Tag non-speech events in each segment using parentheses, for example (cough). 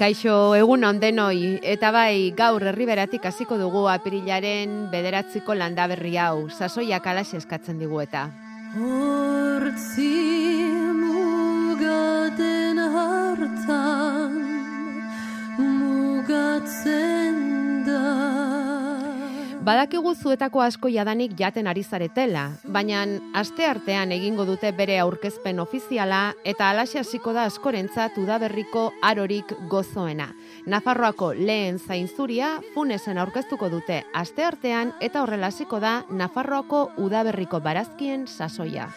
Kaixo, egun ondenoi, eta bai gaur herriberatik hasiko dugu apirilaren bederatziko landaberri hau, sasoiak alaxe eskatzen digu eta. Hortzi Badakigu zuetako asko jadanik jaten ari zaretela, baina aste artean egingo dute bere aurkezpen ofiziala eta alaxe hasiko da askorentzat udaberriko arorik gozoena. Nafarroako lehen zainzuria funesen aurkeztuko dute aste artean eta horrela hasiko da Nafarroako udaberriko barazkien sasoia.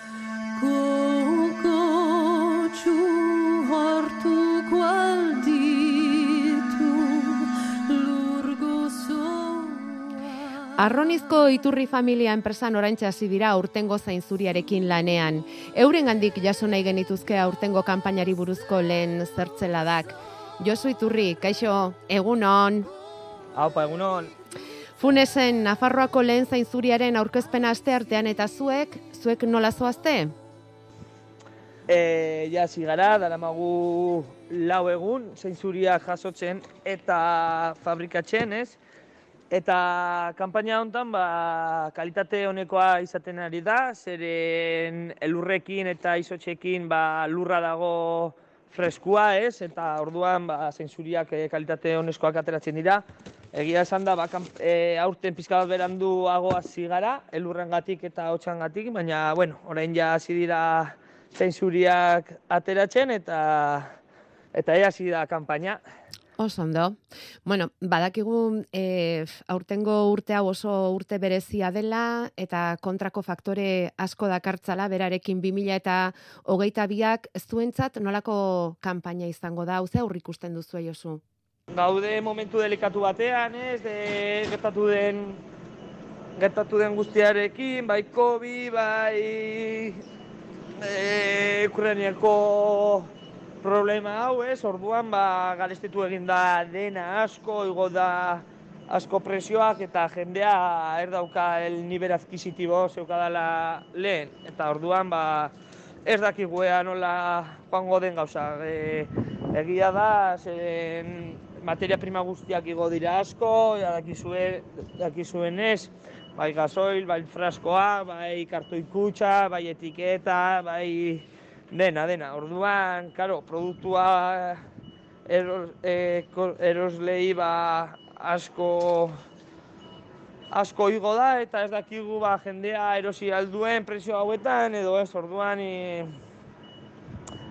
Arronizko iturri familia enpresan oraintza hasi dira urtengo zainzuriarekin lanean. Euren gandik jaso nahi genituzke urtengo kanpainari buruzko lehen zertzeladak. Josu iturri, kaixo, egunon. Haupa, egunon. Funesen, Nafarroako lehen zainzuriaren aurkezpena aste artean eta zuek, zuek nola zoazte? E, ja, zigara, dara magu lau egun, zainzuria jasotzen eta fabrikatzen, ez? Eta kanpaina honetan ba, kalitate honekoa izaten ari da, zeren elurrekin eta izotxekin ba, lurra dago freskua ez, eta orduan ba, zensuriak e, kalitate honeskoak ateratzen dira. Egia esan da, ba, e, aurten pizka bat berandu agoa zigara, elurren gatik eta hotxan gatik, baina, bueno, orain ja hasi dira zensuriak ateratzen eta eta hasi da kanpaina. Oso ondo. Bueno, badakigu e, aurtengo urte hau oso urte berezia dela eta kontrako faktore asko dakartzala berarekin 2000 eta hogeita biak zuentzat nolako kanpaina izango da, hauze aurrik ikusten duzu Josu? Gaude momentu delikatu batean, ez, de, gertatu den gertatu den guztiarekin, bai COVID, bai e, Ukrainiako problema hau, ez, orduan, ba, garestetu egin da dena asko, igo da asko presioak eta jendea erdauka el nivel adquisitibo zeukadala lehen. Eta orduan, ba, ez daki guea nola joango den gauza. E, egia da, zen materia prima guztiak igo dira asko, ja daki zuen ez, bai gasoil, bai fraskoa, bai kartoikutxa, bai etiketa, bai Dena, dena. Orduan, karo, produktua eros, e, eroslei ba asko asko igo da eta ez dakigu ba jendea erosi alduen presio hauetan edo ez orduan e,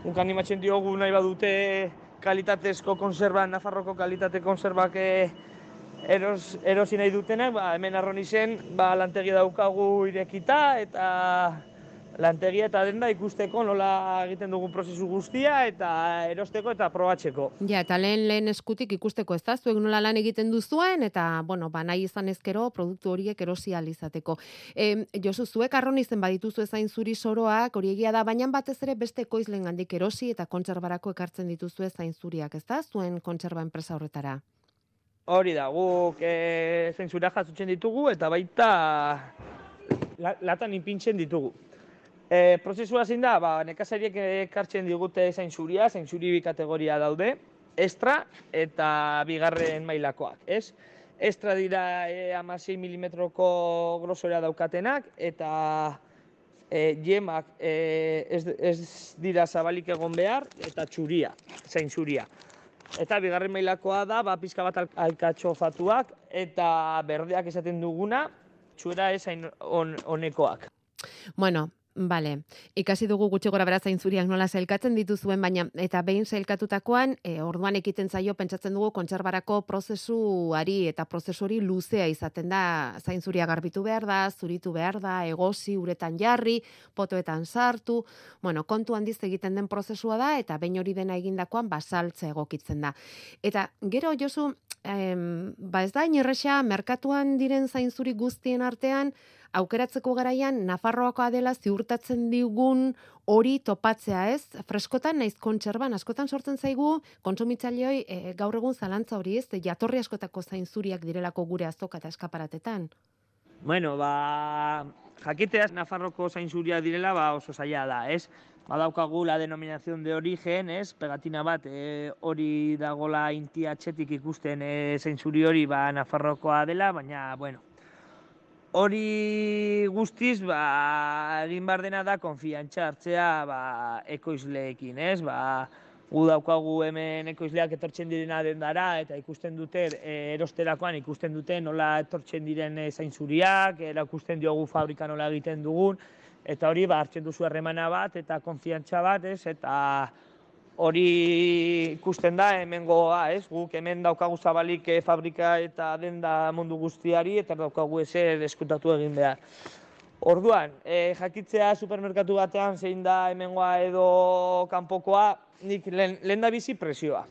un animatzen diogu nahi badute kalitatezko konserba, Nafarroko kalitate konserbak e, eros, erosi nahi dutenak, ba, hemen arroni zen, ba, lantegi daukagu irekita eta lantegia eta denda ikusteko nola egiten dugun prozesu guztia eta erosteko eta probatzeko. Ja, eta lehen lehen eskutik ikusteko ez da, zuek nola lan egiten duzuen eta, bueno, ba, nahi izan ezkero produktu horiek erosi alizateko. E, Josu, zuek arron izen badituzu ezain zuri soroak, hori egia da, baina batez ere beste koizlen gandik erosi eta kontserbarako ekartzen dituzu ezain zuriak, ez da, zuen kontserba enpresa horretara? Hori da, guk e, zentzura jatzutzen ditugu eta baita latan ipintzen ditugu. E, prozesua zein da, ba, nekazariek ekartzen digute zain zuria, zain zuri bi kategoria daude, estra eta bigarren mailakoak, ez? Estra dira e, amasei milimetroko grosora daukatenak, eta e, jemak e, ez, ez dira zabalik egon behar, eta txuria, zain zuria. Eta bigarren mailakoa da, ba, pizka bat alkatxo fatuak, eta berdeak esaten duguna, txura ezain on, onekoak. Bueno, Bale, ikasi dugu gutxi gora bera zainzuriak nola zelkatzen dituzuen, baina eta behin zelkatutakoan, e, orduan ekiten zaio pentsatzen dugu kontserbarako prozesuari eta prozesori luzea izaten da zainzuria garbitu behar da, zuritu behar da, egosi, uretan jarri, potoetan sartu, bueno, kontu handiz egiten den prozesua da, eta behin hori dena egindakoan basaltze egokitzen da. Eta gero, Josu, em, ba ez da, inerresa, merkatuan diren zainzuri guztien artean, aukeratzeko garaian Nafarroakoa dela ziurtatzen digun hori topatzea, ez? Freskotan naiz kontserban askotan sortzen zaigu kontsumitzaileoi e, gaur egun zalantza hori, ez? Jatorri askotako zainzuriak direlako gure azoka eta eskaparatetan. Bueno, ba, jakiteaz Nafarroko zainzuriak direla, ba, oso zaila da, ez? Badaukagu la denominación de origen, ez? Pegatina bat, e, hori dagola inti atxetik ikusten e, zainzuri hori, ba, Nafarrokoa dela, baina, bueno, hori guztiz, ba, egin bar dena da konfiantza hartzea ba, ekoizleekin, ez? Ba, gu daukagu hemen ekoizleak etortzen direna dendara eta ikusten dute e, erosterakoan ikusten dute nola etortzen diren e, zainzuriak, erakusten diogu fabrika nola egiten dugun eta hori ba hartzen duzu harremana bat eta konfiantza bat, ez? Eta hori ikusten da hemengoa, ez? Guk hemen daukagu zabalik eh, fabrika eta denda mundu guztiari eta daukagu ezer eskutatu egin behar. Orduan, e, jakitzea supermerkatu batean zein da hemengoa edo kanpokoa, nik lehen da bizi presioa.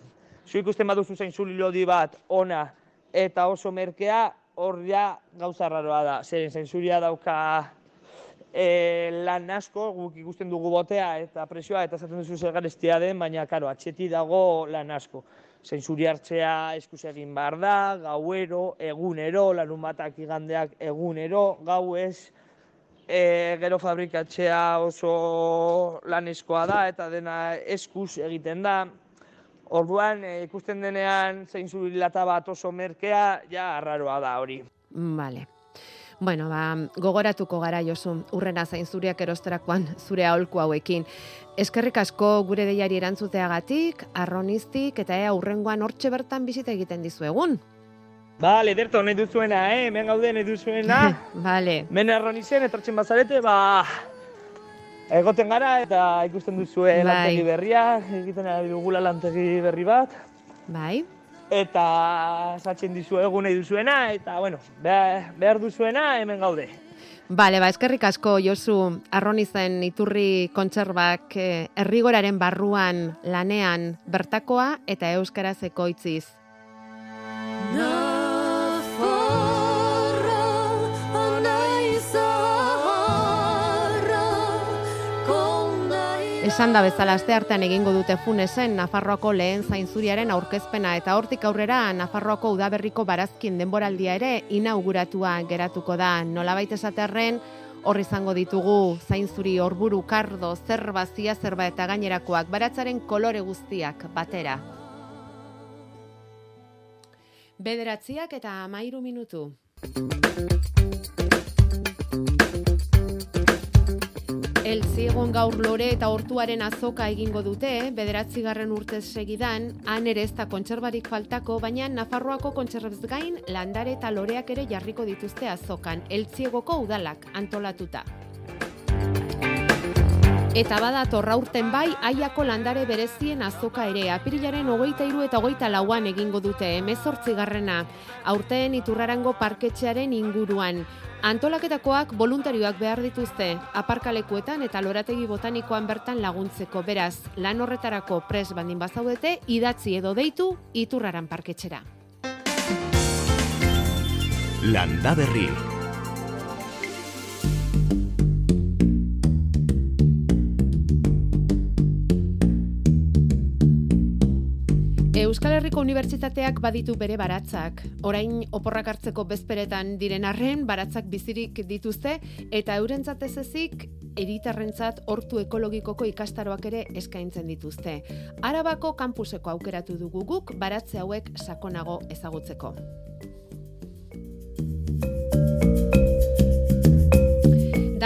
Zu ikusten baduzu zain zulilodi bat ona eta oso merkea, hor ja gauza raroa da. Zeren zain dauka e, lan asko, guk ikusten dugu botea eta presioa eta zaten duzu zer den, baina karo, atxeti dago lan asko. Zentzuri hartzea eskuz egin behar da, gauero, egunero, lanun batak igandeak egunero, gau ez, e, gero fabrikatzea oso laneskoa da eta dena eskuz egiten da. Orduan, e, ikusten denean zein lata bat oso merkea, ja, arraroa da hori. Vale. Bueno, ba, gogoratuko gara josu, urrena zain zuriak erosterakoan zure aholku hauekin. Eskerrik asko gure deiari erantzuteagatik, arronistik eta ea urrengoan hortxe bertan bizita egiten dizuegun. Bale, derto, nahi duzuena, eh? Men gaude nahi duzuena. (laughs) Bale. Men arronizen, etortzen bazarete, ba... Egoten gara eta ikusten duzue bai. lantegi berria, egiten dugula lantegi berri bat. Bai eta zatzen dizu egun nahi duzuena, eta, bueno, behar, duzuena hemen gaude. Bale, ba, eskerrik asko, Josu, arronizen iturri kontserbak eh, errigoraren barruan lanean bertakoa eta euskaraz ekoitziz. No. Esan da bezala aste artean egingo dute funesen Nafarroako lehen zainzuriaren aurkezpena eta hortik aurrera Nafarroako udaberriko barazkin denboraldia ere inauguratua geratuko da. Nolabait esaterren hor izango ditugu zainzuri orburu kardo, zerba, zia zerba eta gainerakoak baratzaren kolore guztiak batera. Bederatziak eta amairu minutu. El ziegon gaur lore eta hortuaren azoka egingo dute, bederatzigarren urtez segidan, han ere ez da kontserbarik faltako, baina Nafarroako kontserbez gain, landare eta loreak ere jarriko dituzte azokan, el ziegoko udalak antolatuta. Eta bada torra urten bai, aiako landare berezien azoka ere, apirilaren hogeita iru eta hogeita lauan egingo dute, emezortzigarrena, aurten iturrarango parketxearen inguruan. Antolaketakoak voluntarioak behar dituzte, aparkalekuetan eta lorategi botanikoan bertan laguntzeko beraz, lan horretarako pres bandin bazaudete, idatzi edo deitu iturraran parketxera. Landa berri. Euskal Herriko Unibertsitateak baditu bere baratzak. Orain oporrak hartzeko bezperetan diren arren, baratzak bizirik dituzte, eta eurentzat ez ezik, eritarrentzat hortu ekologikoko ikastaroak ere eskaintzen dituzte. Arabako kampuseko aukeratu dugu guk, baratze hauek sakonago ezagutzeko.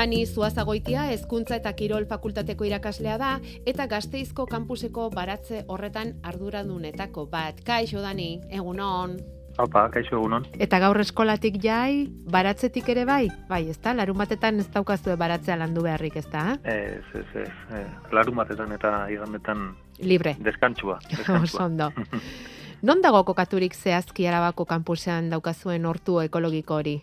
Dani Zuazagoitia hezkuntza eta kirol fakultateko irakaslea da eta Gasteizko kampuseko baratze horretan arduradunetako bat. Kaixo Dani, egunon. Apa, kaixo egunon. Eta gaur eskolatik jai, baratzetik ere bai? Bai, ez da? Larun batetan ez daukazue baratzea landu beharrik, ez da? Ez, ez, ez. Eh, larun batetan eta igandetan Libre. deskantzua. (laughs) Oso deskantzua. ondo. Non dago kokaturik zehazki arabako kanpusean daukazuen hortu ekologiko hori?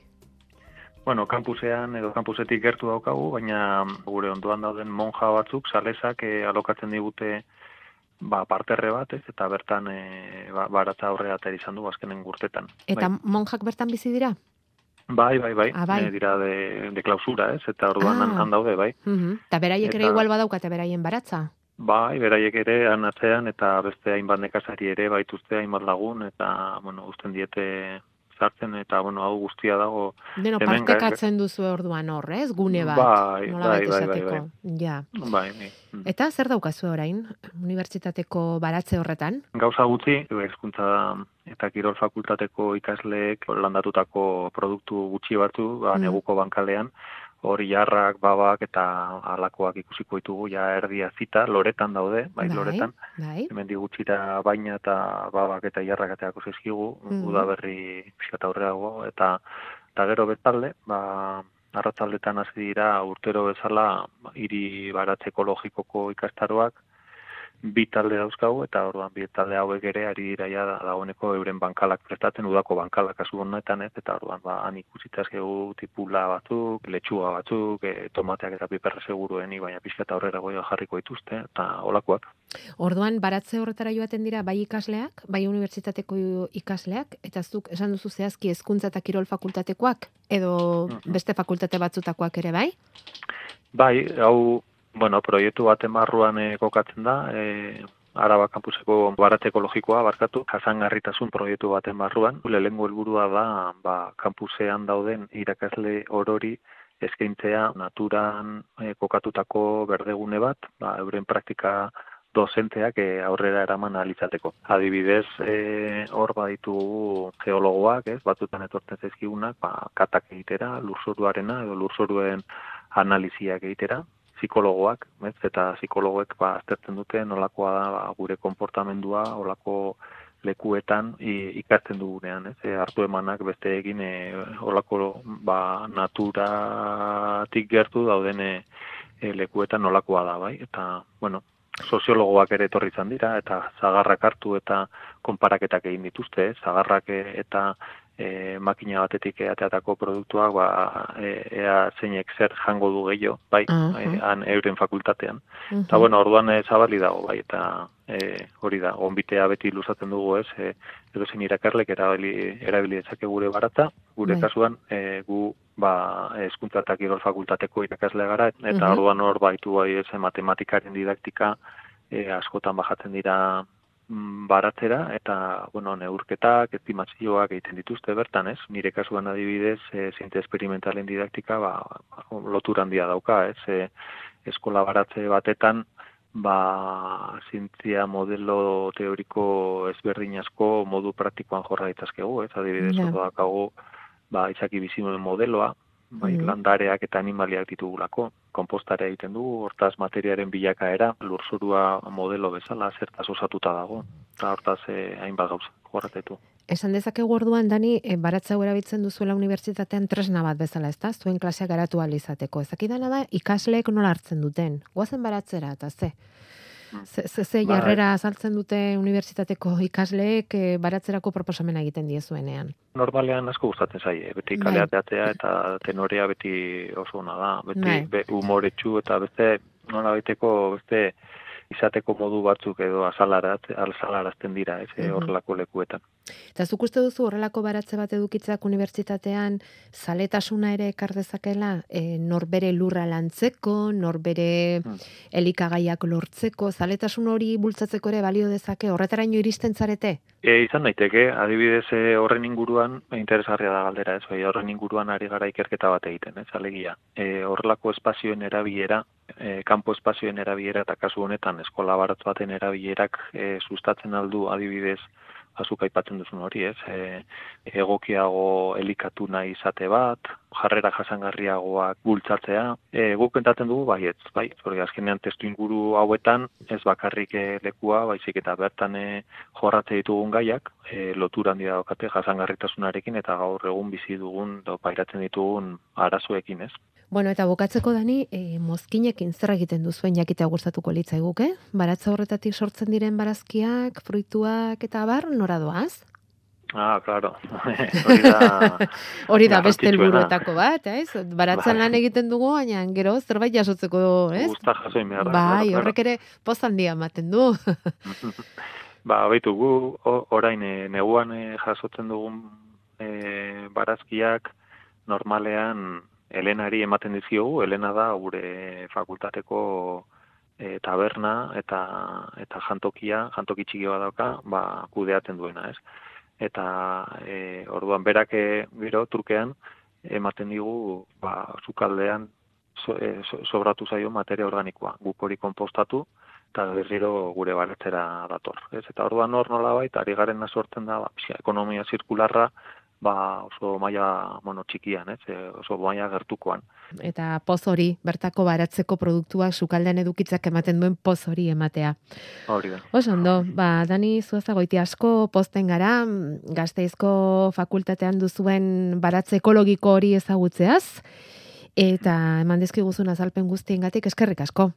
Bueno, kampusean edo kampusetik gertu daukagu, baina gure ondoan dauden monja batzuk, salesak eh, alokatzen digute ba, parterre bat, ez, eta bertan eh, ba, baratza aurrera atera izan du azkenen gurtetan. Eta Bai. monjak bertan bizi dira? Bai, bai, bai. Ah, bai. Eh, dira de, de klausura, ez? Eta orduan Ah. han, daude, bai. Mhm. Eta beraiek ere igual badaukate beraien baratza? Bai, beraiek ere han atzean eta beste hainbat nekazari ere baituzte hainbat lagun eta, bueno, uzten diete sartzen eta, bueno, hau guztia dago. Deno, partekatzen duzu orduan hor, ez? Gune bat, Bai, bai, bai, bai, esateko. Ja. Bai, bai. Mm. Eta zer daukazu orain, unibertsitateko baratze horretan? Gauza gutxi, hezkuntza eta kirol fakultateko ikasleek landatutako produktu gutxi batzu, ba, Mm. neguko bankalean, hori jarrak, babak eta alakoak ikusiko ditugu, ja erdia zita, loretan daude, bai, loretan. Bai. hemen digutxira baina eta babak eta jarrak ateako zaizkigu, Mhm. udaberri pixkat aurreago, eta, eta gero bezalde, ba, arratzaldetan hasi dira urtero bezala hiri baratze ekologikoko ikastaroak, bi talde dauzkagu, eta orduan bi talde hauek ere ari dira ja da- dagoeneko euren bankalak prestatzen, udako bankalak kasu honetan ez, eta orduan ba, han ikusita eskegu tipula batzuk, letxuga batzuk, e, tomateak eta piperra segurueni, baina pixkat aurrera goia jarriko dituzte, eta olakoak. Orduan baratze horretara joaten dira bai ikasleak, bai unibertsitateko ikasleak, eta zuk esan duzu zehazki hezkuntza eta kirol fakultatekoak, edo beste fakultate batzutakoak ere bai? Bai, hau, bueno, proiektu baten barruan eh, kokatzen da, e, Araba kampuseko baratze ekologikoa barkatu, jasangarritasun proiektu baten barruan. Lehengo helburua da, ba, kampusean dauden irakasle orori eskaintzea naturan eh, kokatutako berdegune bat, ba, euren praktika dozenteak eh, aurrera eraman alizateko. Adibidez, eh, hor baditugu geologoak, ez, batzutan etortzen zaizkigunak, ba, katak egitera, lurzoruarena edo lurzoruen analiziak egitera, psikologoak, ez, eta psikologoek ba, aztertzen dute nolakoa da ba, gure konportamendua, olako lekuetan i, ikasten dugunean, ez, e, hartu emanak beste egin e, olako ba, naturatik gertu dauden e, e, lekuetan nolakoa da, bai, eta, bueno, soziologoak ere etorri izan dira, eta zagarrak hartu eta konparaketak egin dituzte, ez, zagarrak e, eta e, makina batetik ateatako produktuak ba, e, ea zeinek zer jango du gehiago, bai, e, han euren fakultatean. Eta bueno, orduan e, zabali dago, bai, eta e, hori da, gonbitea beti luzatzen dugu, ez, e, edo zein irakarlek erabili, erabili dezake gure baratza, gure Bai. kasuan, e, gu, ba, eskuntza eta kirol fakultateko irakasle gara, eta Mhm. orduan hor baitu bai, ez, matematikaren didaktika, e, askotan bajatzen dira baratzera eta bueno, neurketak, estimazioak egiten dituzte bertan, ez? Nire kasuan adibidez, e, zientzia esperimentalen didaktika ba, lotura handia dauka, ez? E, eskola baratze batetan ba, zientzia modelo teoriko ezberdin asko modu praktikoan jorra ditzazkegu, ez? Adibidez, yeah. daukagu ba, izaki bizimoen modeloa, bai, Mhm. landareak eta animaliak ditugulako, konpostarea egiten dugu, hortaz materiaren bilakaera, lurzurua modelo bezala, zertaz osatuta dago, eta hortaz eh, hainbat gauza, jorratetu. Esan dezakegu orduan, Dani, e, baratza erabiltzen duzuela unibertsitatean tresna bat bezala, ezta? Zuen klaseak garatu ahal izateko. Ezakidana da, ikasleek nola hartzen duten. Goazen baratzera, eta ze? Ze, ze, ze Bai. jarrera azaltzen dute unibertsitateko ikasleek e, baratzerako proposamena egiten diezuenean. Normalean asko gustatzen zaie, beti Bai. kaleateatzea eta tenorea beti oso ona da, beti Bai. be, umoretsu eta beste nola baiteko beste izateko modu batzuk edo azalarat, azalarazten dira, ez, eh, Mhm. horrelako lekuetan. Eta zuk uste duzu horrelako baratze bat edukitzak unibertsitatean zaletasuna ere ekar dezakela, e, norbere lurra lantzeko, norbere Hmm. elikagaiak lortzeko, zaletasun hori bultzatzeko ere balio dezake, horretaraino iristen zarete? E, izan daiteke, adibidez e, horren inguruan, interesgarria da galdera, ez, bai, horren inguruan ari gara ikerketa bat egiten, ez, alegia. E, horrelako espazioen erabilera, e, kanpo espazioen erabilera eta kasu honetan eskola baratz baten erabilerak e, sustatzen aldu adibidez azuk aipatzen duzun hori, ez, e, egokiago elikatu nahi izate bat, jarrera jasangarriagoak bultzatzea. E, guk pentatzen dugu baietz, bai, hori azkenean testu inguru hauetan ez bakarrik e, lekua, baizik eta bertan e, jorratze ditugun gaiak, e, lotura handi daukate jasangarritasunarekin eta gaur egun bizi dugun do pairatzen ditugun arazoekin, ez? Bueno, eta bukatzeko dani, e, mozkinekin zer egiten duzuen jakita gustatuko litzaiguke? Baratza horretatik sortzen diren barazkiak, fruituak eta bar, nora doaz? Ah, claro. (laughs) Hori da, Hori da beste helburuetako bat, ez? Baratzen bai. lan egiten dugu, baina gero zerbait jasotzeko, ez? Gusta jasoin behar. Bai, claro, horrek ere poz handia ematen du. (laughs) ba, baitu gu orain e, neguan e, jasotzen dugun e, barazkiak normalean Elenari ematen diziogu, Elena da gure fakultateko e, taberna eta eta jantokia, jantoki txiki bat dauka, ba kudeatzen duena, ez? Eta e, orduan berak e, gero trukean ematen digu ba sukaldean so, e, sobratu zaio materia organikoa. Guk hori konpostatu eta berriro gure baletzera dator ez? Eta orduan hor nolabait ari garen sortzen da ba, ekonomia zirkularra ba oso maila bueno txikian, ez? E, oso maila gertukoan. Eta poz hori bertako baratzeko produktua sukaldean edukitzak ematen duen poz hori ematea. Hori da. Oso ondo, ba Dani Zuazagoiti asko posten gara Gasteizko fakultatean duzuen baratze ekologiko hori ezagutzeaz eta eman dizkiguzun azalpen guztiengatik eskerrik asko.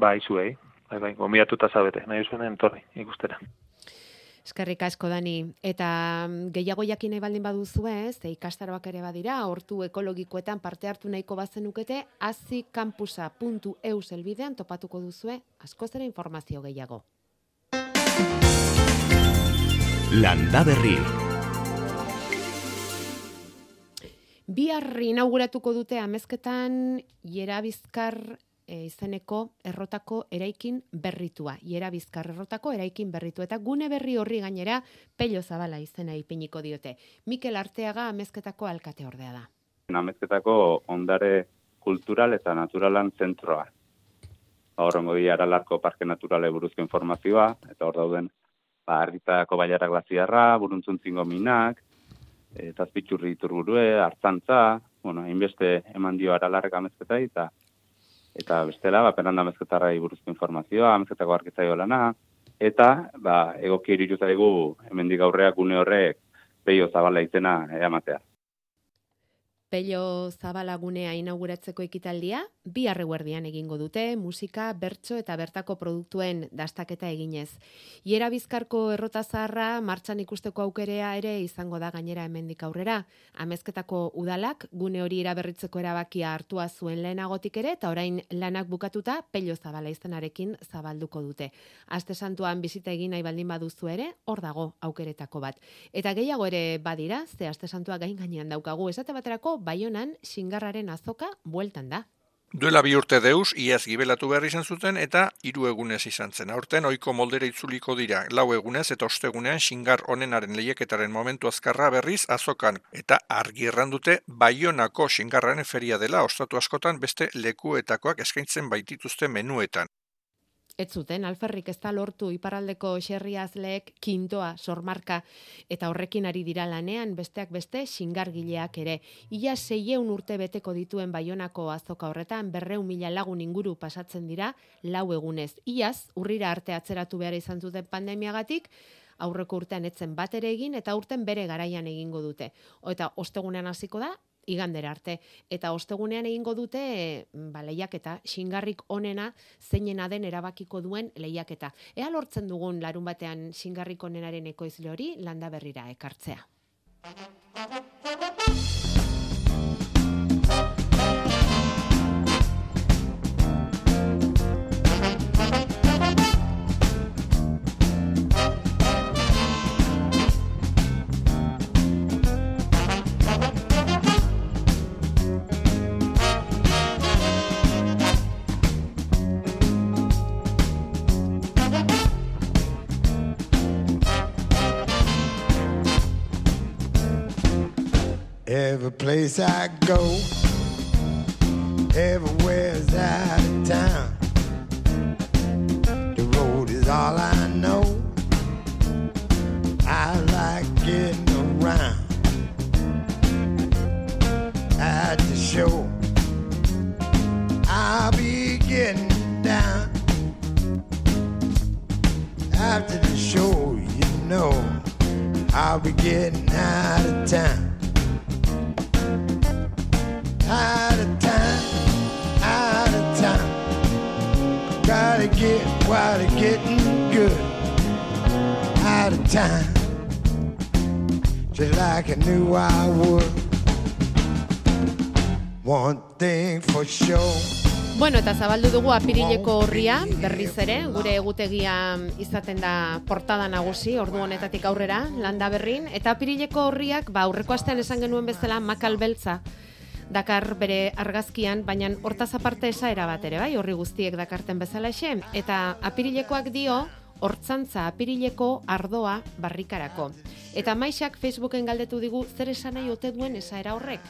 Bai, zuei. Bai, bai, gomiatuta zabete, nahi zuen entorri ikustera. Eskerrik asko dani eta mm, gehiago jakin nahi baldin baduzu ez, e, ikastaroak ere badira, hortu ekologikoetan parte hartu nahiko bazenukete, azikampus.eu zelbidean topatuko duzue asko zera informazio gehiago. Landa berri. Bihar inauguratuko dute amezketan Iera Bizkar e, izeneko errotako eraikin berritua. Iera bizkar errotako eraikin berritu. Eta gune berri horri gainera pello zabala izena ipiniko diote. Mikel Arteaga amezketako alkate ordea da. Amezketako ondare kultural eta naturalan zentroa. Horrengo di aralarko parke naturale buruzko informazioa, eta hor dauden, ba, argitako baiarak glaziarra, buruntzun minak, e, zazpitxurri turburue, hartzantza, bueno, hainbeste eman dio aralarrek amezketai, eta eta bestela, ba, penanda mezketarra buruzko informazioa, mezketako arkitzaio lana, eta, ba, egoki irituzaigu, hemen aurreak gune horrek, peio zabala izena eamatea. Pello Zabalagunea inauguratzeko ekitaldia, bi arreguerdian egingo dute, musika, bertso eta bertako produktuen dastaketa eginez. Iera bizkarko errota zaharra, martxan ikusteko aukerea ere izango da gainera hemendik aurrera. Amezketako udalak, gune hori iraberritzeko erabakia hartua zuen lehenagotik ere, eta orain lanak bukatuta, Pello Zabala izenarekin zabalduko dute. Aste santuan bizita egin nahi baldin baduzu ere, hor dago aukeretako bat. Eta gehiago ere badira, ze aste santua gain gainean daukagu, esate baterako, Baionan xingarraren azoka bueltan da. Duela bi urte deus, iaz gibelatu behar izan zuten eta hiru egunez izan zen. Aurten oiko moldera itzuliko dira, lau egunez eta ostegunean xingar onenaren lehieketaren momentu azkarra berriz azokan. Eta argi dute, baionako xingarraren feria dela ostatu askotan beste lekuetakoak eskaintzen baitituzte menuetan. Ez zuten, alferrik ez da lortu iparaldeko xerriazleek kintoa, sormarka, eta horrekin ari dira lanean, besteak beste, xingargileak ere. Ia seieun urte beteko dituen baionako azoka horretan, berreu mila lagun inguru pasatzen dira, lau egunez. Iaz, urrira arte atzeratu behar izan zuten pandemiagatik, aurreko urtean etzen bat ere egin, eta urten bere garaian egingo dute. Eta ostegunean hasiko da, igandera arte. Eta ostegunean egingo dute ba, lehiaketa, xingarrik onena zeinena den erabakiko duen lehiaketa. Ea lortzen dugun larun batean xingarrik onenaren ekoizle hori landa berrira ekartzea. Every place I go, everywhere's out of town. The road is all I know. I like getting around. At the show, I'll be getting down. After the show, you know, I'll be getting out of town. Out of town, out of town. Gotta get while it's getting good. Out of town, just like I knew I would. One thing for sure. Bueno, eta zabaldu dugu apirileko horria, berriz ere, gure egutegia izaten da portada nagusi, ordu honetatik aurrera, landa berrin, eta apirileko horriak, ba, aurreko astean esan genuen bezala, makal beltza, dakar bere argazkian, baina hortaz aparte esaera bat ere, bai, horri guztiek dakarten bezala ese, eta apirilekoak dio, hortzantza apirileko ardoa barrikarako. Eta maixak Facebooken galdetu digu zer esan nahi ote duen esaera horrek.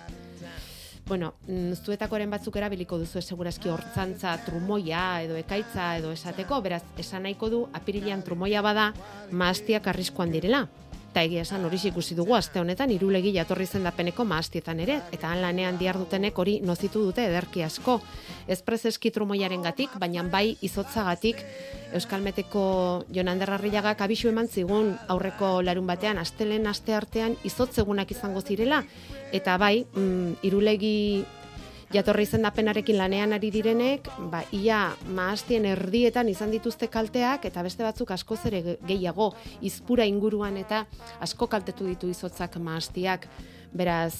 Bueno, mm, zuetakoren batzuk erabiliko duzu segurazki hortzantza trumoia edo ekaitza edo esateko, beraz, esan nahiko du apirilean trumoia bada maastiak arriskoan direla. Eta egia esan hori ikusi dugu aste honetan irulegi jatorri zendapeneko maastietan ere, eta han lanean diar dutenek hori nozitu dute ederki asko. Ez prezeski trumoiaren gatik, baina bai izotzagatik Euskalmeteko Jonander Arrillagak abisu eman zigun aurreko larun batean, astelen aste artean izotzegunak izango zirela, eta bai, mm, irulegi jatorri izendapenarekin lanean ari direnek, ba, ia maastien erdietan izan dituzte kalteak, eta beste batzuk askoz ere ge- gehiago, izpura inguruan eta asko kaltetu ditu izotzak maastiak. Beraz,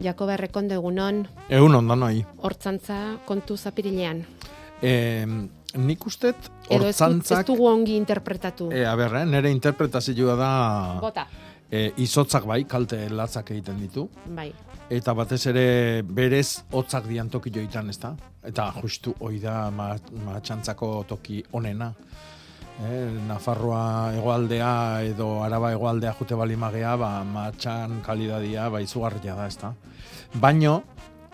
Jakoba Errekonde egunon, Egun ondan nahi. hortzantza kontu zapirilean. E, nik ustet Edo ez, ez hortzantzak... dugu ongi interpretatu. E, a ber, eh, nire interpretazioa da Bota, e, izotzak bai, kalte latzak egiten ditu. bai. Eta batez ere berez hotzak dian toki joitan, ez da? Eta justu hoi da ma, matxantzako toki onena. Eh, Nafarroa egoaldea edo Araba egoaldea jute bali magea, ba, matxan kalidadia ba, izugarria da, ez da? Baino,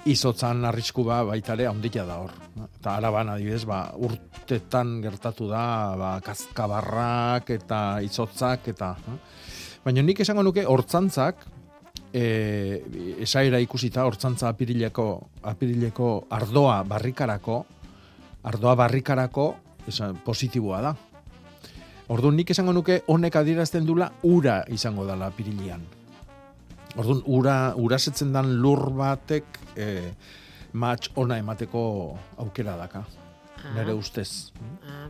izotzan arrisku ba, baita ere handia da hor. Eta araban adibidez, ba, urtetan gertatu da, ba, kazkabarrak eta izotzak eta... eh? Baina nik esango nuke hortzantzak, e, esaera ikusita hortzantza apirileko, apirileko ardoa barrikarako, ardoa barrikarako esan, positiboa da. Orduan nik esango nuke honek adierazten dula ura izango dela apirilean. Orduan ura, urasetzen dan lur batek e, match ona emateko aukera daka. Ah. Nere ustez. Ah.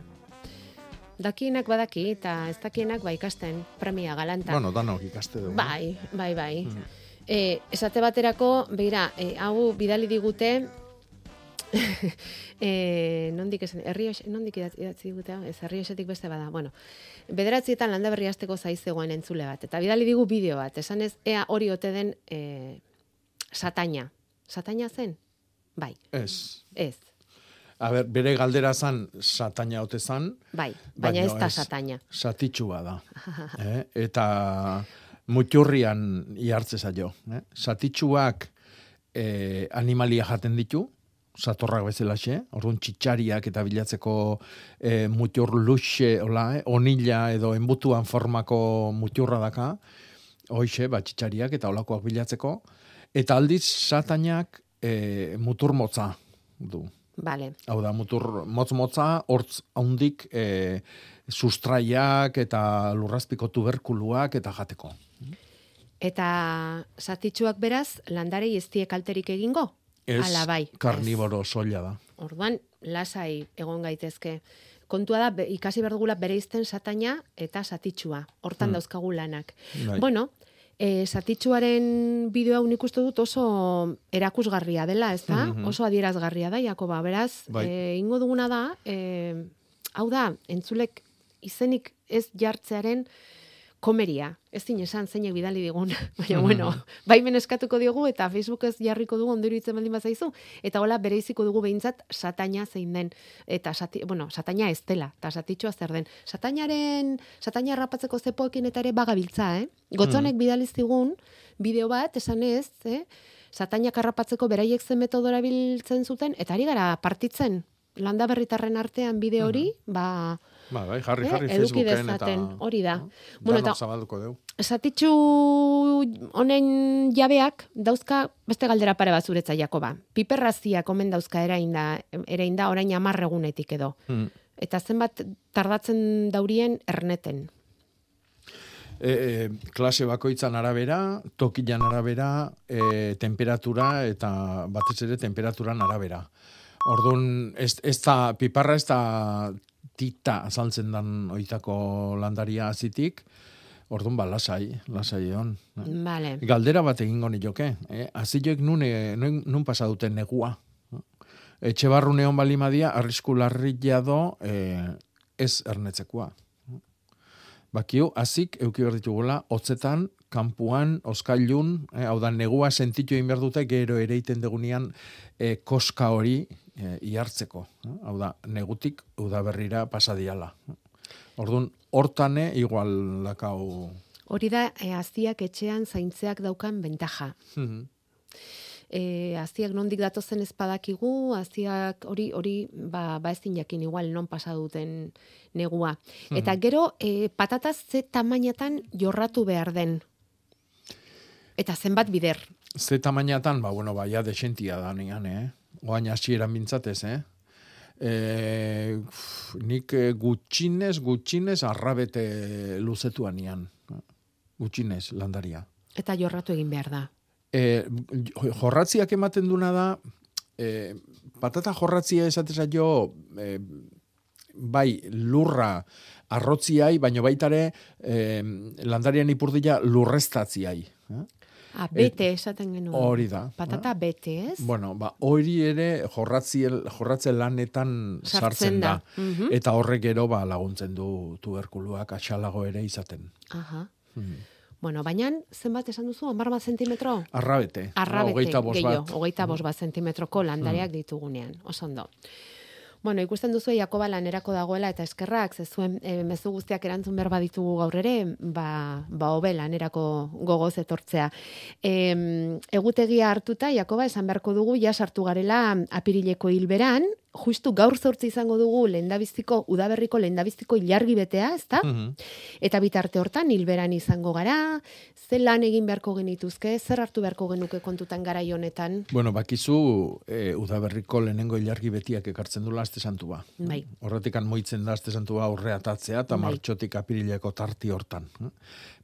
Dakienak badaki eta ez dakienak ba ikasten premia galanta. Bueno, danok ikaste dugu. Bai, bai, bai. Mm. Eh, esate baterako, begira, eh, hau bidali digute (laughs) eh, nondik esan, herri nondik idatzi, digute hau? Ez, herri beste bada. Bueno, bederatzietan landa berri hasteko zaizegoen entzule bat. Eta bidali digu bideo bat. Esan ez, ea hori ote den eh, sataina. Sataina zen? Bai, Ez. ez. A ber, bere galdera zan sataina ote zan, Bai, baina ez da sataina. satitxua da. (laughs) eh? Eta muturrian ihartze zaio. Eh? Satitxuak eh, animalia jaten ditu, satorrak bezalaxe, orduan txitxariak eta bilatzeko eh, mutur luxe, hola, eh? onila edo enbutuan formako muturra daka, hoixe, ba, txitxariak eta olakoak bilatzeko, eta aldiz satainak eh, mutur motza du. Vale. Hau da, mutur motz-motza, hortz haundik e, sustraiak eta lurrazpiko tuberkuluak eta jateko. Eta satitxuak beraz, landarei ez die kalterik egingo? Ez Ala bai. karniboro soila da. Orduan, lasai egon gaitezke. Kontua da, ikasi behar dugula bereizten sataina eta satitxua. Hortan Hmm. dauzkagu lanak. Bai. Bueno, e, satitxuaren bideo hau nik uste dut oso erakusgarria dela, ez da? Mhm. Oso adierazgarria da, Jakoba. Beraz, Bai. e, ingo duguna da, e, hau da, entzulek izenik ez jartzearen komeria. Ez zin esan zeinek bidali digun. (laughs) Baina, bueno, baimen eskatuko diogu eta Facebook ez jarriko dugu ondo iruditzen baldin bazaizu. Eta hola bereiziko dugu behintzat sataina zein den. Eta, sati, bueno, sataina ez dela, eta satitxoa zer den. Satainaren, sataina rapatzeko zepoekin eta ere bagabiltza, eh? Gotzonek bidaliz digun, bideo bat, esan ez, eh? Satainak harrapatzeko beraiek zen metodora biltzen zuten, eta ari gara partitzen landa berritarren artean bideo hori, ba, Ba, bai, jarri, Eh, jarri eduki Facebooken dezaten, eta... hori da. No? Bueno, eta- zabalduko deu. Satitxu honen jabeak dauzka beste galdera pare bat zuretza Jakoba. Piperraziak omen dauzka erainda, erainda orain 10 egunetik edo. Hmm. Eta zenbat tardatzen daurien erneten. e, e, klase bakoitzan arabera, tokilan arabera, e, temperatura eta batez ere temperaturan arabera. Orduan, ez, ez da, piparra ez da tita azaltzen dan oitako landaria azitik, orduan ba, lasai, lasai egon. Vale. Galdera bat egingo nioke, eh? azioek nun, e, nun, nun pasa duten negua. Etxe barru neon balimadia, arrisku larria do, e, ez ernetzekoa. Bakiu, azik, euki behar ditugula, hotzetan, kanpuan, oskailun, eh, hau da, negua sentitu egin behar dute, gero ere iten degunean, eh, koska hori eh, ihartzeko. Eh? Hau da, negutik, udaberrira pasadiala. Orduan, hortane, igual lakau... Hori da, e, aztiak etxean zaintzeak daukan bentaja. Mhm. E, aztiak nondik datozen ezpadakigu, aztiak hori hori ba, ba ezin jakin igual non pasa duten negua. Eta gero, e, patataz ze tamainatan jorratu behar den. Eta zenbat bider. Ze tamainatan, ba, bueno, ba, ja desentia da nian, eh? Oain hasieran bintzatez, eh? E, uf, nik eh, gutxinez, gutxinez arrabete luzetuan nian. Gutxinez, landaria. Eta jorratu egin behar da. E, jorratziak ematen duna da, e, patata jorratzia esateza jo, e, bai lurra arrotziai, baino baitare e, landarian ipurdila lurrestatziai. Eh? Ah, bete esaten genuen. Hori da. Patata bete, ez? Bueno, ba, hori ere jorratzi, jorratze lanetan Sartzen sartzen da. da. Mhm. Eta horrek gero ba, laguntzen du tuberkuluak atxalago ere izaten. Aha. Mhm. Bueno, baina zenbat esan duzu? Hamar bat zentimetro? Arrabete. Arrabete, Hogeita bost gehiago, bat. hogeita bost bat zentimetroko landareak ditugunean. Oso ondo. Bueno, ikusten duzu Jakoba lanerako dagoela eta eskerrak, ze zuen e, mezu guztiak erantzun behar baditugu gaur ere, ba, ba hobe lanerako gogoz etortzea. E, egutegia hartuta, Jakoba, esan beharko dugu, ja sartu garela apirileko hilberan, justu gaur zortzi izango dugu lehendabiziko, udaberriko lehendabiziko ilargi betea, ezta? Mhm. Eta bitarte hortan hilberan izango gara, ze lan egin beharko genituzke, zer hartu beharko genuke kontutan garai honetan? Bueno, bakizu e, udaberriko lehenengo ilargi betiak ekartzen dula aste santua. Bai. Horretikan moitzen da aste santua aurreatatzea eta Bai. martxotik apirileko tarti hortan.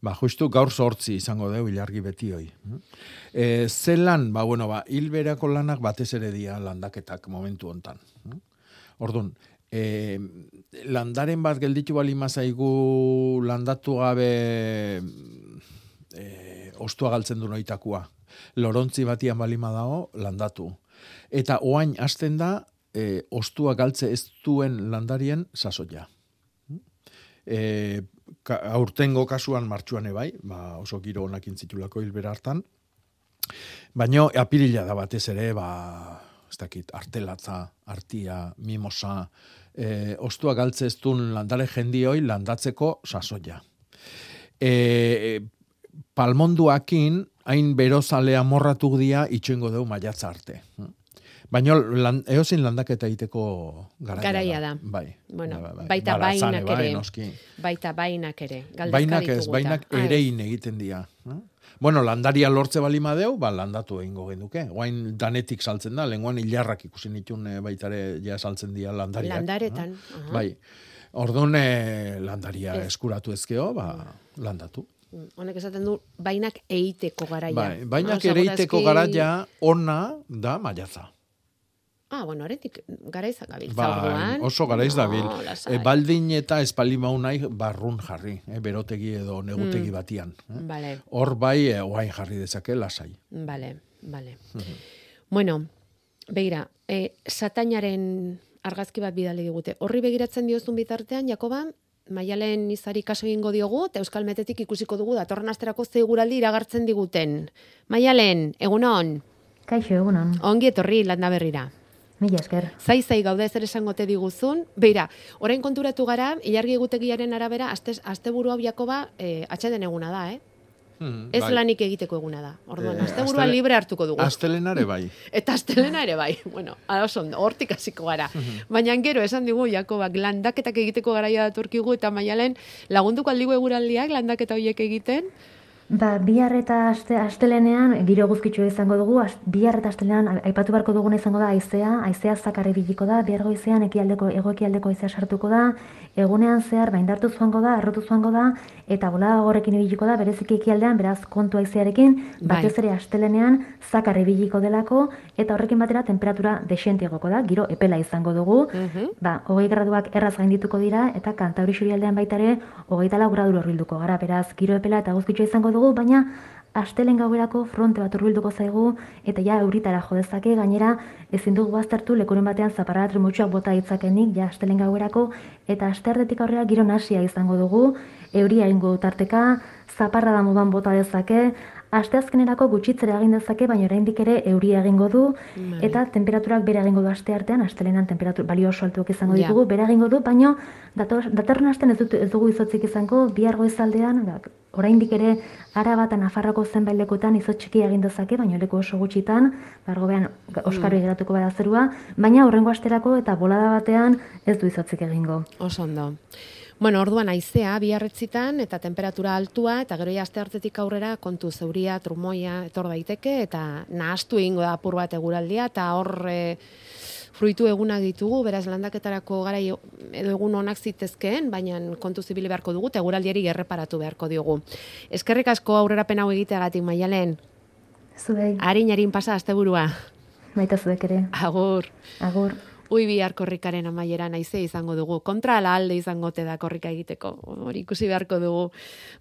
Ba, justu gaur sortzi izango deu ilargi beti hoi. E, zelan, ba, bueno, ba, hilberako lanak batez ere dia landaketak momentu hontan. Ordun, e, landaren bat gelditu bali mazaigu landatu gabe e, ostua galtzen du noitakua. Lorontzi batian balima dago, landatu. Eta oain hasten da, e, ostua galtze ez duen landarien sasoia. E, ka, aurtengo kasuan martxuan ebai, ba, oso giro onak intzitulako hilbera hartan. Baino apirila da batez ere, ba, ez dakit, artelatza, artia, mimosa, e, ostua galtze ez landare jendioi landatzeko sasoia. E, palmonduakin, hain berozalea morratu dia, itxoingo deu maiatza arte. Baina lan, eozin landaketa egiteko garaia, Garaia da. Bai. Bueno, Bai, bai. baita Baratzane, bainak bai, ere. noski. Baita bainak ere. Bainak ez, bainak erein egiten dira. eh? Bueno, landaria lortze balima deu, ba, landatu egingo genuke. Oain danetik saltzen da, lenguan hilarrak ikusi nitun eh, baitare ja saltzen dira landariak. Landaretan. eh? aha. Bai. Orduan eh, landaria Ez. eskuratu ezkeo, ba, landatu. Honek esaten du bainak eiteko garaia. Bai, bainak ereiteko seguraski- garaia ona da maiatza. Ah, bueno, aretik garaiza gabiltza Bai, orduan. oso garaiz dabil. No, lasai. E, baldin eta espalimau nahi barrun jarri, eh, berotegi edo negutegi Mm. batian. Eh? Vale, Hor bai, eh, oain jarri dezake lasai. vale, vale. Bueno, begira, e, satainaren argazki bat bidali digute. Horri begiratzen diozun bitartean, Jakoba, Maialen izari kaso egingo diogu, eta Euskal Metetik ikusiko dugu datorren asterako zeiguraldi iragartzen diguten. Maialen, egunon, Kaixo, egunon. ongi etorri landa berrira. Mila esker. Zai zai gaude zer esangote diguzun. Beira, orain konturatu gara, ilargi egutegiaren arabera, aste, asteburu hau Jakoba, eh, atxeden eguna da, eh? Hmm, Ez bai. lanik egiteko eguna da. Orduan, Eh, asteburua astele- libre hartuko dugu. Astelenare bai. (laughs) Eta astelena ere bai. Bueno, oso ondo, hortik hasiko gara. Baina gero esan digu Jakobak landaketak egiteko garaia datorkigu eta maialen lagunduko aldigu eguraldiak landaketa horiek egiten. Ba, bihar eta aste, astelenean, giro guzkitxo izango dugu, ast, bihar eta astelenean, aipatu beharko duguna izango da aizea, aizea zakarri biliko da, bihar goizean ekialdeko, ego ekialdeko aizea sartuko da, egunean zehar baindartu joango da, errotu joango da, eta bola horrekin ibiliko da, bereziki ekialdean, beraz kontu aizearekin, Bai. batez ere astelenean zakar ibiliko delako, eta horrekin batera temperatura desentiagoko da, giro epela izango dugu, Mhm. ba, hogei graduak erraz gaindituko dira, eta kantauri xurialdean baita ere, hogeita lau gradu horbilduko gara, beraz, giro epela eta guzkitxo izango dugu, baina astelen gauerako fronte bat hurbilduko zaigu, eta ja euritara jo dezake, gainera ezin dugu baztertu lekuren batean zaparra tremutxoak bota ditzakenik, ja astelen gauerako, eta asterdetik aurrera giro nasia izango dugu, euria egingo du tarteka, zaparra da modan bota dezake, Asteazkenerako gutxitzera egin dezake, baina oraindik ere euria egingo du Bai. eta temperaturak bere egingo du aste artean, astelenan temperatura balio oso altuak izango Ja. ditugu, bere egingo du, baina dator, datorren astean ez, dut, ez dugu izotzik izango, bihar goizaldean, ba, oraindik ere Araba eta Nafarroko zenbait lekutan izotz txiki egin dezake, baina leku oso gutxitan, bargobean oskaro geratuko bada zerua, baina horrengo asterako eta bolada batean ez du izotzik egingo. Oso ondo. Bueno, orduan haizea biarretzitan eta temperatura altua eta gero aste hartetik aurrera kontu zeuria, trumoia etor daiteke eta nahastu egingo da apur bat eguraldia eta hor e, fruitu egunak ditugu, beraz landaketarako garai edo egun onak zitezkeen, baina kontu zibili beharko dugu eta eguraldiari erreparatu beharko diogu. Eskerrik asko aurrerapen hau egiteagatik Maialen. Zuei, Arin arin pasa asteburua. baita zuek ere. Agur. Agur. Ui bihar korrikaren amaiera naize izango dugu. Kontra ala alde izango te da korrika egiteko. Hori ikusi beharko dugu.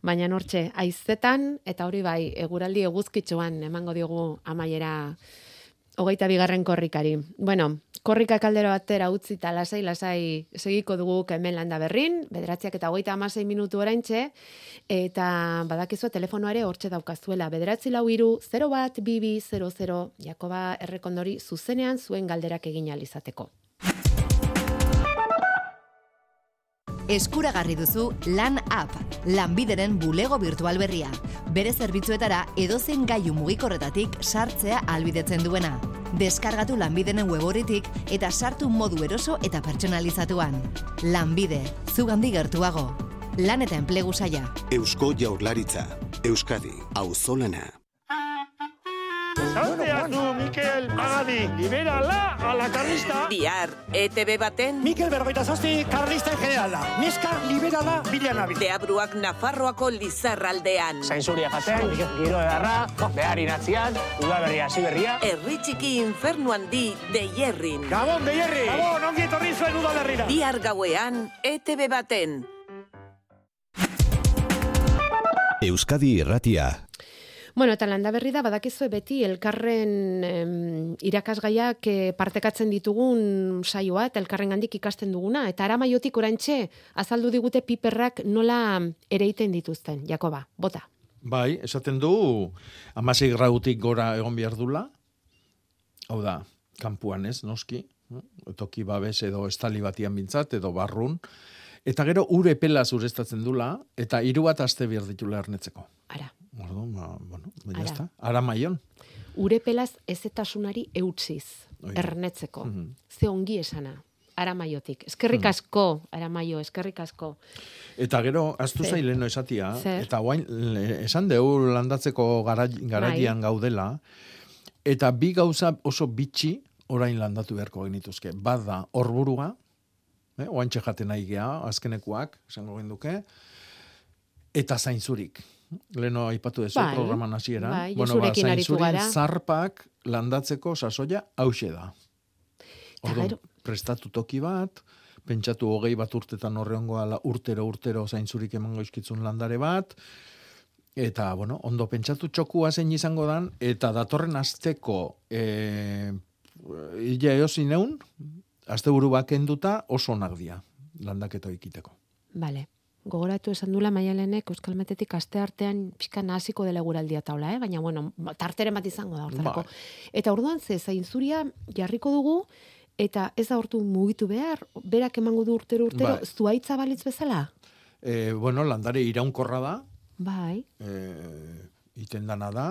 Baina nortxe, aizetan, eta hori bai, eguraldi eguzkitxoan emango diogu amaiera hogeita bigarren korrikari. Bueno, korrika kaldero batera utzi eta lasai, lasai segiko dugu hemen landa berrin, bederatziak eta hogeita amasei minutu oraintxe, eta badakizua telefonoa ere hortxe daukazuela. Bederatzi lau iru, 0 bat, bibi, 00, Jakoba errekondori zuzenean zuen galderak egin alizateko. Eskuragarri duzu Lan App, lanbideren bulego virtual berria. Bere zerbitzuetara edozein gailu mugikorretatik sartzea albidetzen duena. Deskargatu lanbidenen weboritik eta sartu modu eroso eta pertsonalizatuan. Lanbide, zugandi gertuago. Lan eta enplegu saia. Eusko Jaurlaritza, Euskadi, Auzolana. Zanteatu, Mikel Magadi, liberala a la carlista. Bihar, ETB baten... Mikel Bergoita Zazpi, carlista generala. Neska liberala bilanabi. Deabruak Nafarroako Lizarraldean. Zainzuria jaten, giro edarra, behar inatzian, udaberria, ziberria. Herri txiki infernu handi de Hierrin. Gabon, de hierri! Gabon, ongi etorri zuen udaberrira. Bihar gauean, ETB baten. Euskadi Irratia. Bueno, eta landa berri da, badakizue beti elkarren em, irakasgaiak eh, partekatzen ditugun saioa, eta elkarren gandik ikasten duguna. Eta ara maiotik orantxe, azaldu digute piperrak nola ereiten dituzten, Jakoba, bota. Bai, esaten du, amasei grautik gora egon behar dula, hau da, kanpuan ez, noski, toki babes edo estali batian bintzat, edo barrun, eta gero ure pela zurestatzen dula, eta hiru bat aste behar ditula ernetzeko. Ara. Orduan, ba, bueno, Ara. ya está. Ara maion. Urepelaz ezetasunari eutziz, da. ernetzeko. Mhm. Ze ongi esana, ara maiotik. Eskerrik asko, ara maio, eskerrik asko. Eta gero, astu Zer? zaileno esatia, Zer? eta guain, esan deu landatzeko gara, garaian Bai. gaudela, eta bi gauza oso bitxi orain landatu beharko genituzke. Bat da, horburua, eh, oantxe jaten nahi gea, azkenekuak, esango genduke, eta zainzurik. Leno aipatu dezu Bai, programan hasiera. bai, bueno, ba, zainzurin gara. zarpak landatzeko sasoia hause da. Orduan, gero- prestatu toki bat, pentsatu hogei bat urtetan horreongo ala urtero urtero zaintzurik emango izkitzun landare bat, eta, bueno, ondo pentsatu txokua zein izango dan, eta datorren asteko e, illa eosin eun, aste buru bakenduta oso onak dia, landaketo ikiteko. Bale. Gogoratu esan dula maialenek Euskal Metetik aste artean pixka hasiko dela eguraldia taula, eh? baina bueno, tarteren bat izango da hortarako. Bai. Eta orduan ze zainzuria jarriko dugu eta ez da hortu mugitu behar, berak emango du urtero urtero, Bai. zuaitza balitz bezala? E, bueno, landare iraunkorra da, Bai. e, iten dana da,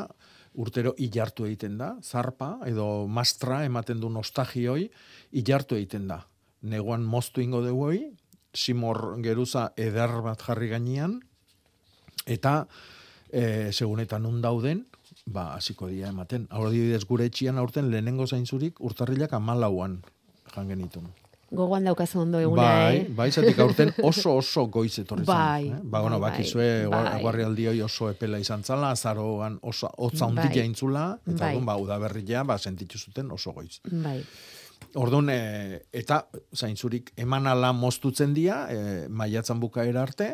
urtero ilartu egiten da, zarpa edo mastra ematen du nostagioi, ilartu egiten da. Negoan moztu ingo dugu simor geruza eder bat jarri gainean, eta e, segunetan nun dauden, ba, hasiko dira ematen. Hau adibidez gure etxian aurten lehenengo zainzurik urtarrilak amalauan jan genitun. Gogoan daukazu ondo eguna, Bai, eh? bai, zatik aurten oso oso goiz etorri zen. Bai, eh? Ba, bueno, bai, bakizue, bai. guarrialdioi oso epela izan zala, azaroan oso hotza Bai. eta Bai. orduan, ba, udaberria, ba, sentitu zuten oso goiz. Bai. Orduan, e, eta zaintzurik eman ala moztutzen dira, e, maiatzan bukaera arte,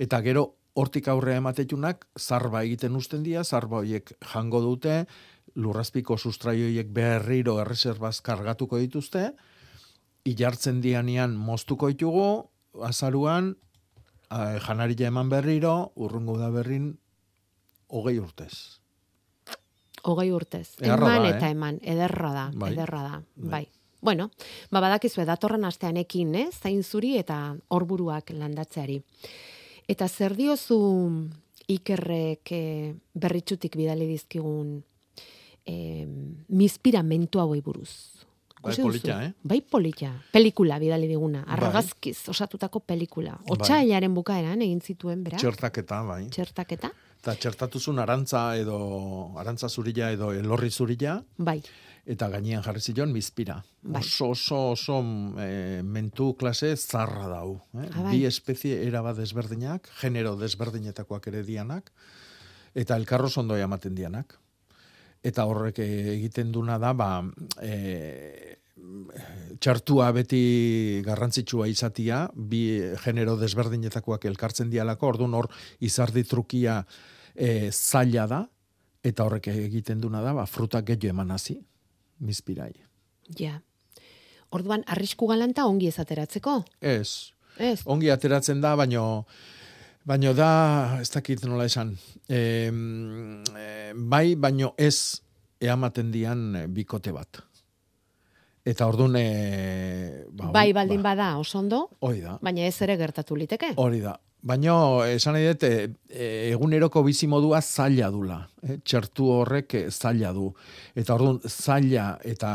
eta gero hortik aurrea ematetunak zarba egiten usten dira, zarba horiek jango dute, lurrazpiko sustraioiek berriro erreserbaz kargatuko dituzte, ilartzen dianean moztuko ditugu, azaruan, a, janaria eman berriro, urrungo da berrin, hogei urtez. Hogei urtez. Ederra eman da, eta eh? eman, ederra da, Bai. ederra da. Bai. Bai. Bueno, ba badakizue datorren astean ekin, eh? Zain zuri eta horburuak landatzeari. Eta zer diozu ikerrek eh, berritxutik bidali dizkigun eh, mispiramentu hauei buruz. Bai, polita, eh? Bai polita. Pelikula bidali diguna. Bai. Argazkiz osatutako pelikula. Otsailaren bukaeran egin zituen, bera? Txertaketa, bai. Txertaketa? Eta txertatuzun arantza edo arantza zurila edo elorri zurila, Bai. Eta gainean jarri zion bizpira. Bai. Oso, oso, oso e, mentu klase zarra dau. Eh? Ah, bai. Bi espezie eraba desberdinak, genero desberdinetakoak ere dianak, eta elkarroz ondoia ematen dianak. Eta horrek eh, egiten duna da, ba, e, txartua beti garrantzitsua izatia, bi genero desberdinetakoak elkartzen dialako, orduan hor izardi trukia e, zaila da, eta horrek egiten duna da, ba, fruta gehiago eman hazi, bizpirai. Ja. Orduan, arrisku galanta ongi ez ateratzeko? Ez. Ez. Ongi ateratzen da, baino baino da, ez dakit nola esan, e, bai, baino ez eamaten dian eh, bikote bat. Eta orduan, e, ba, bai baldin bada, oso ondo, da. baina ez ere gertatu liteke. Hori da. Baina, esan nahi dut, e, eguneroko bizimodua zaila dula. E, txertu horrek e, zaila du. Eta orduan, zaila eta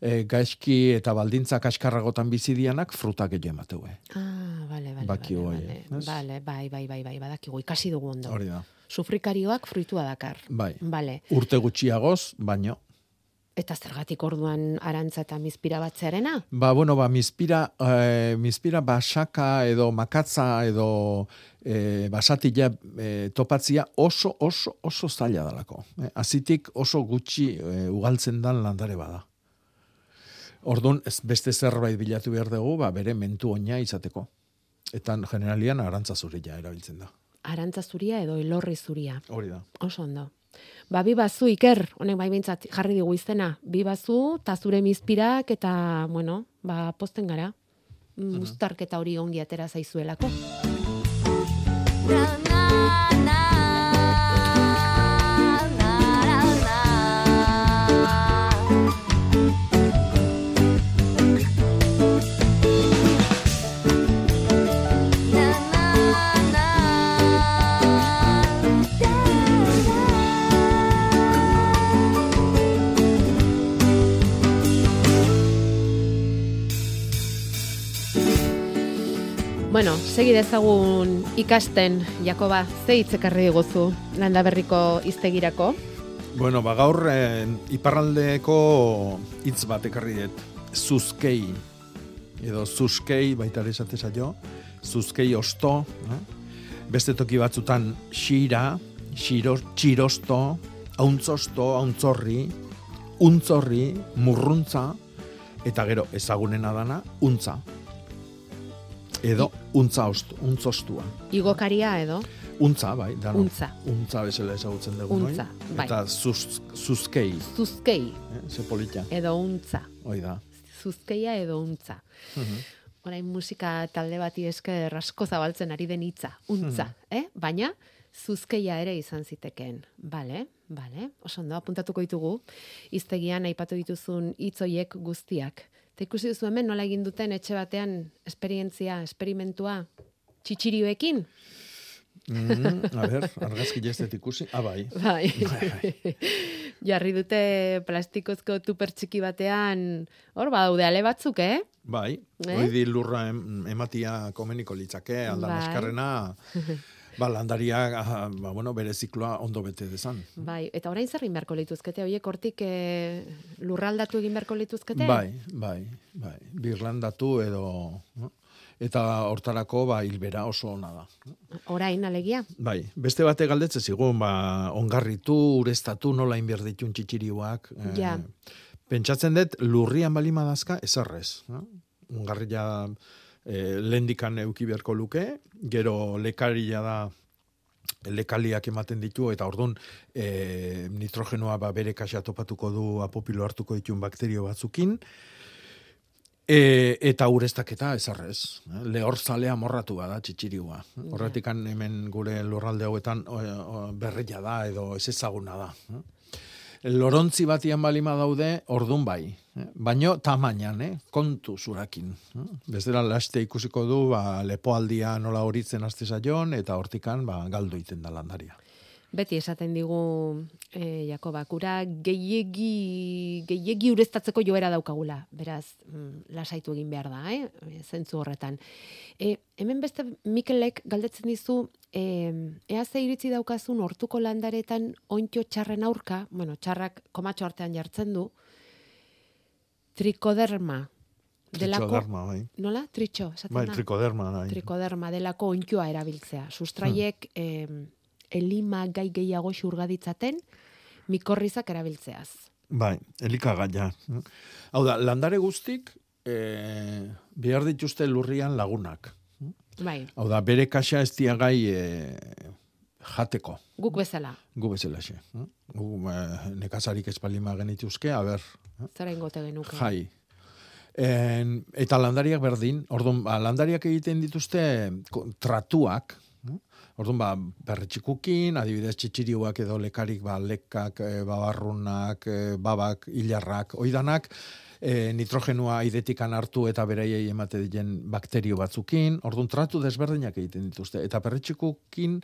e, gaizki eta baldintza kaskarragotan bizidianak fruta gehiago emateu. eh. Ah, bale, bale, Bakigu bale, bale, ez? bale, bai, bai, bai, bai, badakigu, ikasi dugu ondo. Hori da. Sufrikarioak fruitua dakar. Bai. Bale. Urte gutxiagoz, baino. Eta zergatik orduan arantza eta mizpira batzearena? Ba, bueno, ba, mizpira, eh, mizpira basaka edo makatza edo eh, basatila eh, topatzia oso, oso, oso zaila dalako. Eh, azitik oso gutxi eh, ugaltzen dan landare bada. Orduan, ez beste zerbait bilatu behar dugu, ba, bere mentu oina izateko. Eta generalian arantza zurila erabiltzen da. Arantza zuria edo elorri zuria. Hori da. Oso ondo. Ba, bi bazu, Iker, honek bai behintzat jarri digu izena. Bi bazu, ta zure mizpirak, eta, bueno, ba, posten gara. Mm, Uztarketa hori ongi atera zaizuelako. Bueno, segi dezagun ikasten, Jakoba, ze hitzekarri diguzu landa berriko iztegirako? Bueno, ba gaur eh, iparraldeko hitz bat ekarri dut. Zuzkei edo zuzkei baita ere esate zaio, zuzkei osto, eh? beste toki batzutan xira, xiro, txirosto, auntzosto, auntzorri, untzorri, murruntza, eta gero ezagunena dana, untza. Edo untza ostu, untzostua. Igokaria edo? Untza, bai, dano. Untza. Untza bezala ezagutzen dugu, Untza, noi? bai. Eta zuz, zuzkei, Zuzkei eh? ze polita. edo untza. Hoi da. Zuzkeia edo untza. Mhm. Orain musika talde bati esker asko zabaltzen ari den hitza, untza, eh? Baina zuzkeia ere izan zitekeen. Bale, bale, oso ondo apuntatuko ditugu. Iztegian aipatu dituzun hitz hoiek guztiak. Eta ikusi duzu hemen nola egin duten etxe batean esperientzia, esperimentua txitxirioekin? Mm, a ber, argazki jaztet ikusi. Ah, bai. Bai. bai. Jarri dute plastikozko tuper txiki batean, hor badaude ale batzuk, eh? Bai, Eh? hoi di lurra em, ematia komeniko litzake, aldan Bai. (laughs) ba, landaria, ah, ba, bueno, bere zikloa ondo bete dezan. Bai, eta orain zer beharko lituzkete, horiek hortik e, lurraldatu egin beharko lituzkete? Bai, bai, bai, birlandatu edo, no? eta hortarako, ba, hilbera oso ona da. Orain, alegia? Bai, beste bate galdetze zigun, ba, ongarritu, urestatu, nola inberditun txitxiriuak. eh, Ja. Pentsatzen dut, lurrian balima dazka, ezarrez. No? Ungarria eh, lendikan euki beharko luke, gero lekaria da lekaliak ematen ditu, eta ordun e, nitrogenoa ba, bere kaxa topatuko du apopilo hartuko ditun bakterio batzukin, E, eta ureztaketa ezarrez. eh? Lehor zalea morratu bada txitxiriua. Horretikan hemen gure lurralde hauetan berria da edo ez ezaguna da. Lorontzi batian balima daude, ordun bai. eh? Baino tamainan, eh? kontu zurakin. eh? Bezera laste ikusiko du, ba, lepoaldia nola horitzen aste saion, eta hortikan ba, galdu iten da landaria. Beti esaten digu e, Jakobak, ura gehiegi, gehiegi ureztatzeko joera daukagula. Beraz, mm, lasaitu egin behar da, eh? E, zentzu horretan. E, hemen beste Mikelek galdetzen dizu, e, ea ze iritzi daukazun hortuko landaretan ointxo txarren aurka, bueno, txarrak komatxo artean jartzen du, trikoderma. Trikoderma, bai. Nola? Tritxo, esaten Bai, da? trikoderma, bai. trikoderma delako ointxoa erabiltzea. Sustraiek em, elima gai gehiago xurgaditzaten mikorrizak erabiltzeaz. Bai, elikagaia. Hau da, landare guztik e, behar dituzte lurrian lagunak. Bai, Hau da, bere kaxa ez diagai e, jateko. guk bezala. Gu bezala xe. Gu e, nekazarik espalima genituzke, a ber, Zara ingote genuke. jai. En, eta landariak berdin, orduan, ba, landariak egiten dituzte tratuak? Orduan, ba, berretxikukin, adibidez txitxiriuak edo lekarik, ba, lekak, e, babarrunak, e, babak, hilarrak, oidanak, e, nitrogenua aidetikan hartu eta beraiei emate diren bakterio batzukin, orduan tratu desberdinak egiten dituzte. Eta berretxikukin,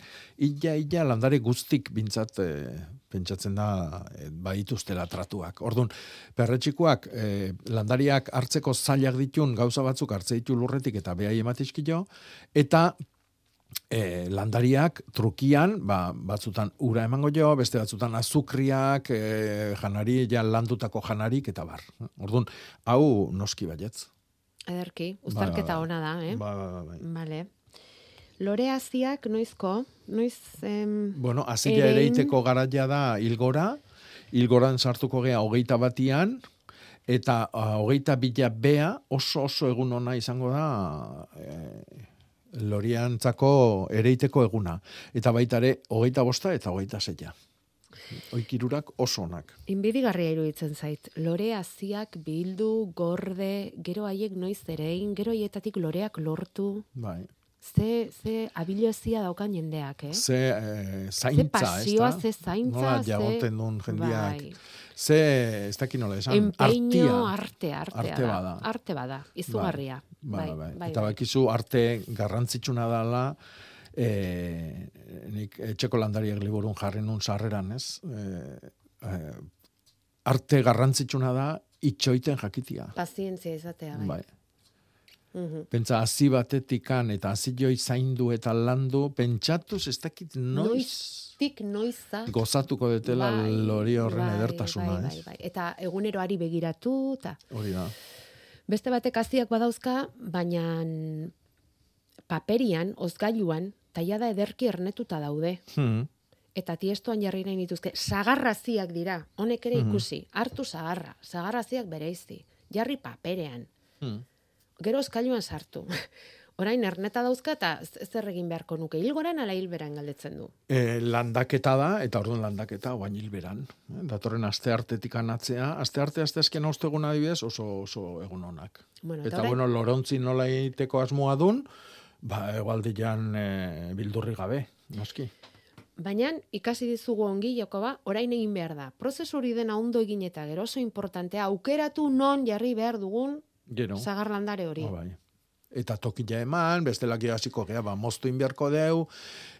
illa, illa, landare guztik bintzat, e, pentsatzen da, e, ba, ituztela tratuak. Orduan, perretxikoak, e, landariak hartzeko zailak ditun gauza batzuk hartze ditu lurretik eta behai ematizkio, eta e, landariak trukian, ba, batzutan ura emango jo, beste batzutan azukriak, e, janari, ja landutako janarik, eta bar. Orduan, hau noski baietz. Ederki, uztarketa Bai, bai, ona da, eh? Ba, ba, ba, bai. Vale. Lore haziak noizko? Noiz... Em, Bueno, azila erein- ereiteko garaia da hilgora, hilgoran sartuko gea hogeita batian, eta ah, hogeita bila bea oso oso egun ona izango da e, loriantzako ereiteko eguna. Eta baita ere, hogeita bosta eta hogeita zeia. Oikirurak oso onak. Inbidigarria iruditzen zait. Lore haziak bildu, gorde, gero haiek noiz erein, gero haietatik loreak lortu. Bai. Ze, ze abilezia daukan jendeak, eh? Ze eh, zaintza, pasioa, ez da? ze zaintza, Nola ze- jagoten duen jendiak. Bai. Ze, ez dakit nola esan, Empeño, artia. arte, artea Arte da. bada. Arte bada, izugarria. Bai, bai, bai, Eta bai. bakizu arte garrantzitsuna dela, e, nik etxeko landariak liburun jarri nun sarreran, ez? E, e, arte garrantzitsuna da itxoiten jakitia. Pazientzia izatea, bai. Bai. Mhm. Pentsa, hazi batetikan eta hazi zaindu eta landu, pentsatuz ez dakit noiz Noiztik noiza. gozatuko detela Bai, lori horren bai, edertasuna, bai, bai, bai. Eta eguneroari begiratu, eta Hori da. beste batek haziak badauzka, baina paperian, ozgailuan, taiada ederki ernetuta daude. Hmm. Eta tiestoan jarri nahi nituzke, sagarraziak dira, honek ere Mhm. ikusi, hartu sagarra, sagarraziak bereizi, jarri paperean, Hmm. Gero ozgailuan sartu. (laughs) Orain erneta dauzka eta zer egin beharko nuke, hilgoran ala hilberan galdetzen du. E, landaketa da, eta orduan landaketa oain hilberan. Eh, Datorren aste artetik anatzea, aste arte aste azken ostegun adibidez oso, oso egun onak. Bueno, eta eta orain- bueno, lorontzi nola egiteko asmoa dun, ba, egualdian e, bildurri gabe, noski. Baina ikasi dizugu ongi Jakoba, orain egin behar da. Prozesu hori dena ondo egin eta gero oso importantea, aukeratu non jarri behar dugun Gero. zagarlandare hori. Ah, bai. Eta tokila eman, bestelak hasiko gea, ba, moztu in beharko deu,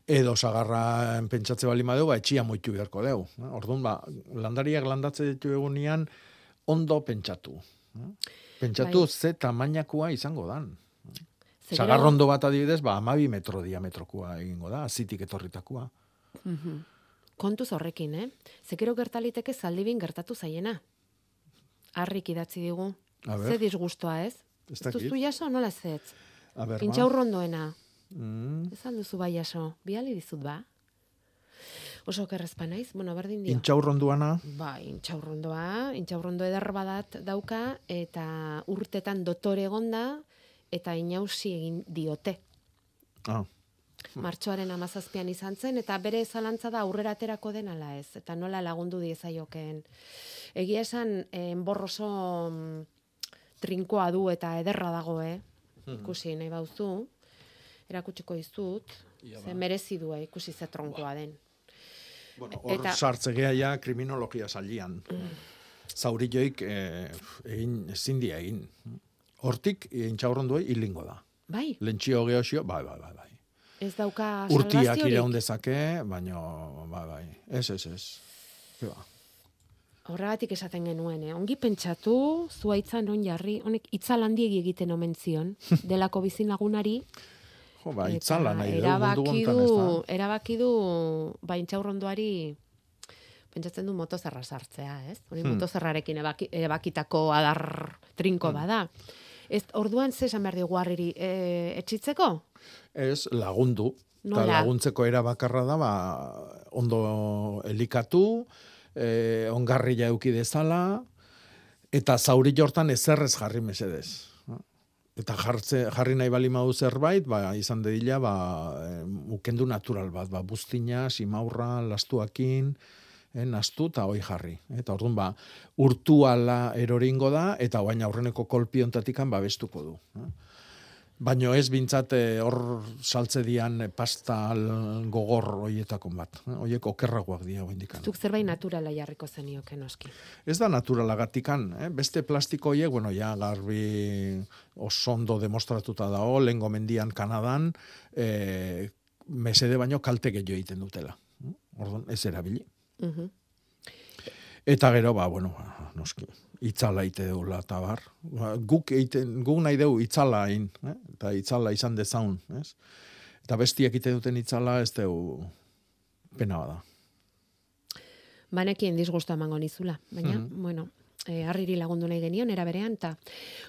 edo sagarra pentsatze bali madeu, ba, etxia moitu beharko deu. Orduan, ba, landariak landatze ditu egunean, ondo pentsatu. Pentsatu Bai. ze tamainakoa izango dan. Sagarrondo bat adibidez, ba, amabi metro diametrokoa egingo da, azitik etorritakoa. Mhm. Kontuz horrekin, eh? Zekero gertaliteke zaldibin gertatu zaiena. Harrik idatzi digu. A ber. Ze disgustoa, ez? Ez dakit. duzu jaso, nola zetz? A ber, ba. Intxaurrondoena. Mm. Ez alduzu bai jaso. Biali dizut ba? Oso kerrezpa naiz, bueno, berdin dio. Intxaurronduana, Ba, intxaurrondoa, intxaurrondo eder badat dauka, eta urtetan dotore egonda, eta inausi egin diote. ah, Martxoaren amazazpian izan zen, eta bere zalantza da aurrera aterako den ala ez, eta nola lagundu diezaiokeen. Egia esan, eh, enborroso mm, trinkoa du eta ederra dago, eh? Mhm. Ikusi nahi bauzu, erakutsiko dizut, Ia ze ba. merezi du, eh, ikusi ze tronkoa den. bueno, hor Eta- sartzegea ja kriminologia salian. Zauri joik eh, egin, ezin dia egin. Hortik, intxaurronduei hilingo da. Bai, Lentsio geosio, bai, bai, bai, bai. ez dauka Urtiak iraun dezake, baina, bai, bai, ez, ez, ez. Ba. Horregatik esaten genuen, eh? ongi pentsatu, zuaitzan on jarri, honek itzal handiegi egiten omen zion, (laughs) delako bizin lagunari, Jo, ba, itzala nahi dugu erabaki du, da? erabaki du, ba, intxaurrondoari, pentsatzen du motozerra sartzea, ez? Hori Hmm. motozerrarekin ebaki, ebakitako adar trinko bada. Ez, orduan ze esan behar digu harriri, e, etxitzeko? Ez, lagundu. Nola? laguntzeko era bakarra da, ba, ondo elikatu, eh, ongarria euki dezala, eta zauri jortan ezerrez jarri mesedez. Eta jartze, jarri nahi bali madu zerbait, ba, izan dedila, ba, eh, ukendu natural bat, ba, buztina, simaurra, lastuakin, eh, nastu eta hoi jarri. Eta orduan, ba, urtu ala eroringo da, eta oain aurreneko kolpiontatikan babestuko du. Eh? Baino ez bintzat eh, hor saltze dian eh, pasta gogor hoietakon bat. Hoiek okerragoak dira hoindikan. Zuk zerbait naturala jarriko zenioke noski. Ez da naturalagatikan, eh? beste plastiko hoiek, bueno, ja garbi oso ondo demostratuta dago, lengo mendian Kanadan, eh, mesede baino kalte gehiago egiten dutela. Orduan, ez erabili. Mhm. Eta gero, ba, bueno, noski, itzala ite deula, eta bar. Ba, guk, eiten, guk nahi dugu itzala egin, eh? eta itzala izan dezaun, ez? Eta bestiak ite duten itzala, ez dugu pena bada. Banekien disgusto emango nizula, baina, Mhm. bueno, e, harriri lagundu nahi genion, era berean, eta,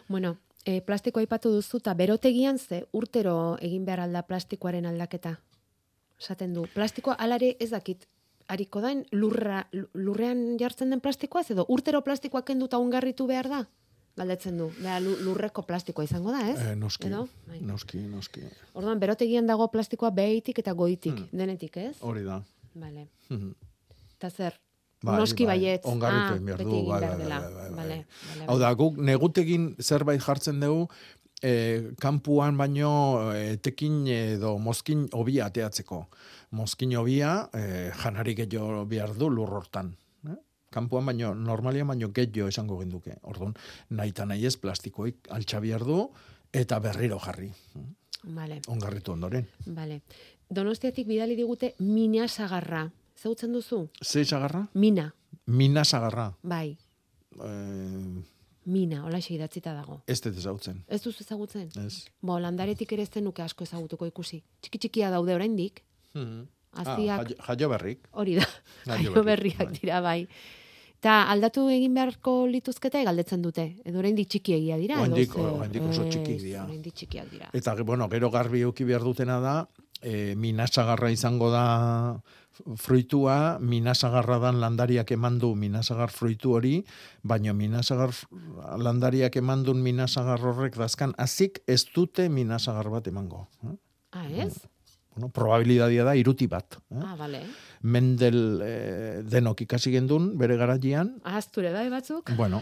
bueno, e, plastiko aipatu duzu, eta berotegian ze urtero egin behar alda plastikoaren aldaketa. Esaten du, plastikoa alare ez dakit, hariko dain lurra, lurrean jartzen den plastikoa, edo urtero plastikoa kendu eta ungarritu behar da? Galdetzen du, Bera, lu- lurreko plastikoa izango da, ez? Eh, noski, Edo? Bai. noski, noski. Orduan, berotegian dago plastikoa behitik eta goitik, denetik, ez? Hori da. Vale. Mhm. Eta zer? Bai, Noski bai, baietz. ongarritu ah, behar du, bai, bai, bai, bai, bai. Vale, Hau da, guk negutegin zerbait jartzen dugu, e, kanpuan baino e, etekin edo mozkin hobia ateatzeko. Mozkin hobia e, janari gehiago behar du lur hortan. Eh? Kanpuan baino, normalian baino gehiago esango genduke. Orduan, nahi eta nahi ez plastikoik altxa behar du, eta berriro jarri. Vale, Ongarritu ondoren. vale. Donostiatik bidali digute mina sagarra. Zautzen duzu? Ze sagarra? Mina, Mina sagarra. bai. E, Mina, hola idatzita dago. ez dut ezautzen. Ez duzu ezagutzen? Ez. Bo, landaretik ere ez zenuke asko ezagutuko ikusi. Txiki txikia daude oraindik. Mhm. Haziak, Ah, jaio- jaio berrik. hori da. Jaio berriak bai. dira, bai. Ta aldatu egin beharko lituzkete galdetzen dute. Edo oraindik txikiegia dira. Oraindik- oso Ez, txikik dira. Oraindik txikiak dira. Eta, bueno, gero garbi euki behar dutena da, e, minasagarra izango da fruitua, minasagarra dan landariak emandu minasagar fruitu hori, baina minasagar landariak emandun minasagar horrek dazkan, azik ez dute minasagar bat emango. Ah, ez? Bueno, probabilidadia da iruti bat. Eh? Ah, vale. Mendel eh, denok ikasi gendun, bere garaian, Ahazture bai batzuk? Bueno.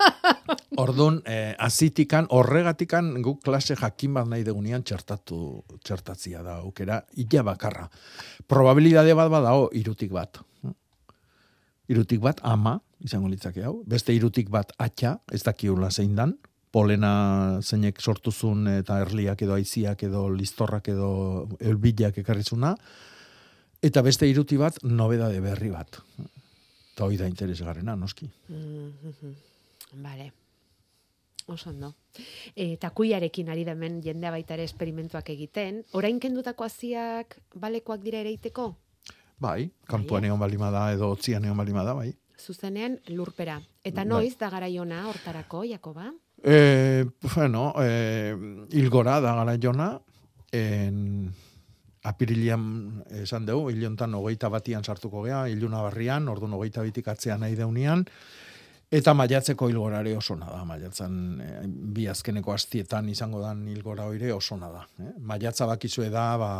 (laughs) Ordun, eh, azitikan, horregatikan guk klase jakin bat nahi degunean txertatu, txertatzia da, aukera, illa bakarra. Probabilidade bat badao, irutik bat. Irutik bat, ama, izango litzake hau. Beste irutik bat, atxa, ez dakiula zein dan. Polena zeinek sortuzun eta erliak edo aiziak edo listorrak edo elbilak ekarrizuna. Eta beste iruti bat, nobedade berri bat. Eta hoi da interesgarrena, noski. Mhm. Vale. Oso ondo. Eta kuiarekin ari da hemen jendea baita ere esperimentuak egiten. Orain kendutako hasiak balekoak dira ereiteko? Bai, kanpoan egon balima da edo otzian egon balima da, bai. Zuzenean lurpera. Eta Bai. noiz da garaiona hortarako, Jakoba? E, bueno, e, ilgora da gara jona, en, apirilian esan dugu, ilontan hogeita batian sartuko gea, iluna barrian, orduan hogeita bitik atzean nahi deunian, eta maiatzeko ilgorare oso da, maiatzan e, bi azkeneko astietan izango dan ilgora oire oso da. Eh? Maiatza bakizue da, ba,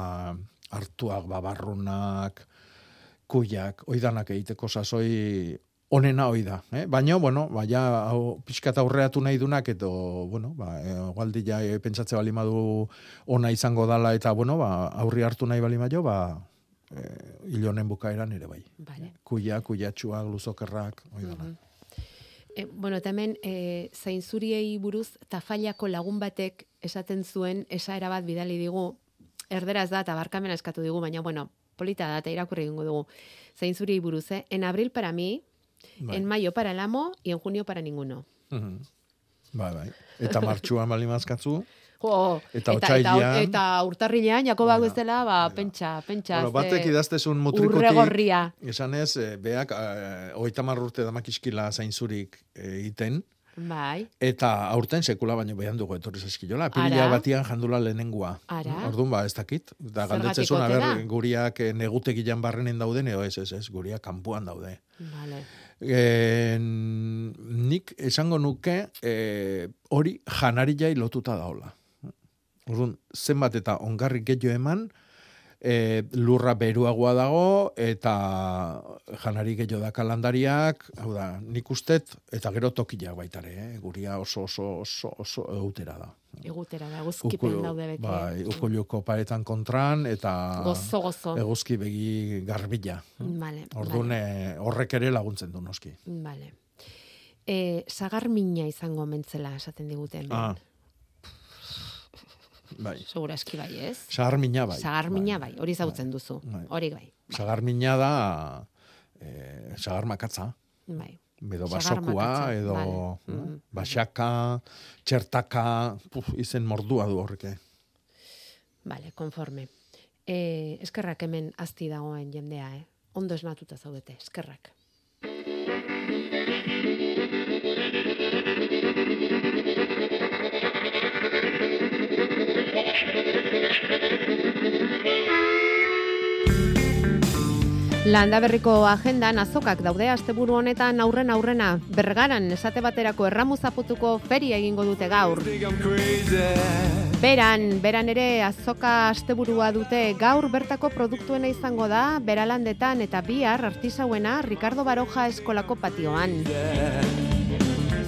hartuak, babarrunak, kuiak, oidanak egiteko sasoi onena hoi da. Eh? Baina, bueno, ba, ja, hau, pixkat aurreatu nahi dunak, edo, bueno, ba, e, ja, e, pentsatze bali madu ona izango dala, eta, bueno, ba, aurri hartu nahi bali maio, ba, e, ilonen bukaeran ere bai. Vale. Kuia, kuiatxuak, luzokerrak, hoi da. Mhm. E, bueno, eta hemen e, zainzuriei buruz tafailako lagun batek esaten zuen esaera bat bidali digu, erderaz da eta barkamena eskatu digu, baina bueno, polita da eta irakurri egingo dugu. Zainzuriei buruz, eh? En abril para mí, Bai. en mayo para el amo y en junio para ninguno. Mhm. Bai, bai. Eta (laughs) martxuan bali mazkatzu, Jo, Eta eta, eta, eta urtarrilean, Jakobak bezala, ba, pentsa, pentsa. bueno, batek idaztezun mutrikutik, Urregorria. esan ez, e, beak, e, oita marrurte damakiskila zainzurik egiten, Bai, Eta aurten sekula baino behan dugu etorri zaskiola. Pirila Ara. batian jandula lehenengoa. Ara. Orduan ba, ez dakit. Da galdetzezun, aber, guriak eh, negutegian barrenen dauden, edo ez, ez, ez, guriak kanpuan daude. vale. E, nik esango nuke e, hori janari jai lotuta daola. Orduan, zenbat eta ongarri gehiago eman, e, lurra beruagoa dago, eta janari gehiago da kalandariak, hau da, nik ustet, eta gero tokiak baitare, eh? guria oso oso oso oso eutera da. Egutera da, guzkipen Ukulu- daude beti. Bai, ukuluko paretan kontran, eta Gozo, gozo. eguzki begi garbila. Vale, Orduan, eh, horrek ere laguntzen du noski. Vale. E, sagar mina izango mentzela esaten digute hemen. Ah. Bai. Segura eski bai, ez? Sagar mina bai. Sagar mina bai, hori zautzen duzu. Bai. Hori bai. Sagar mina da eh, sagar makatza. Bai. Edo basokua, edo vale. eh, Mhm. basaka, txertaka, puf, izen mordua du horreke. Vale, konforme. E, eskerrak hemen azti dagoen jendea, eh? Ondo esnatuta zaudete, eskerrak. Landa berriko agendan azokak daude asteburu honetan aurren aurrena bergaran esate baterako erramuzaputuko feria egingo dute gaur. Beran, beran ere azoka asteburua dute gaur bertako produktuena izango da beralandetan eta bihar artisauena Ricardo Baroja eskolako patioan.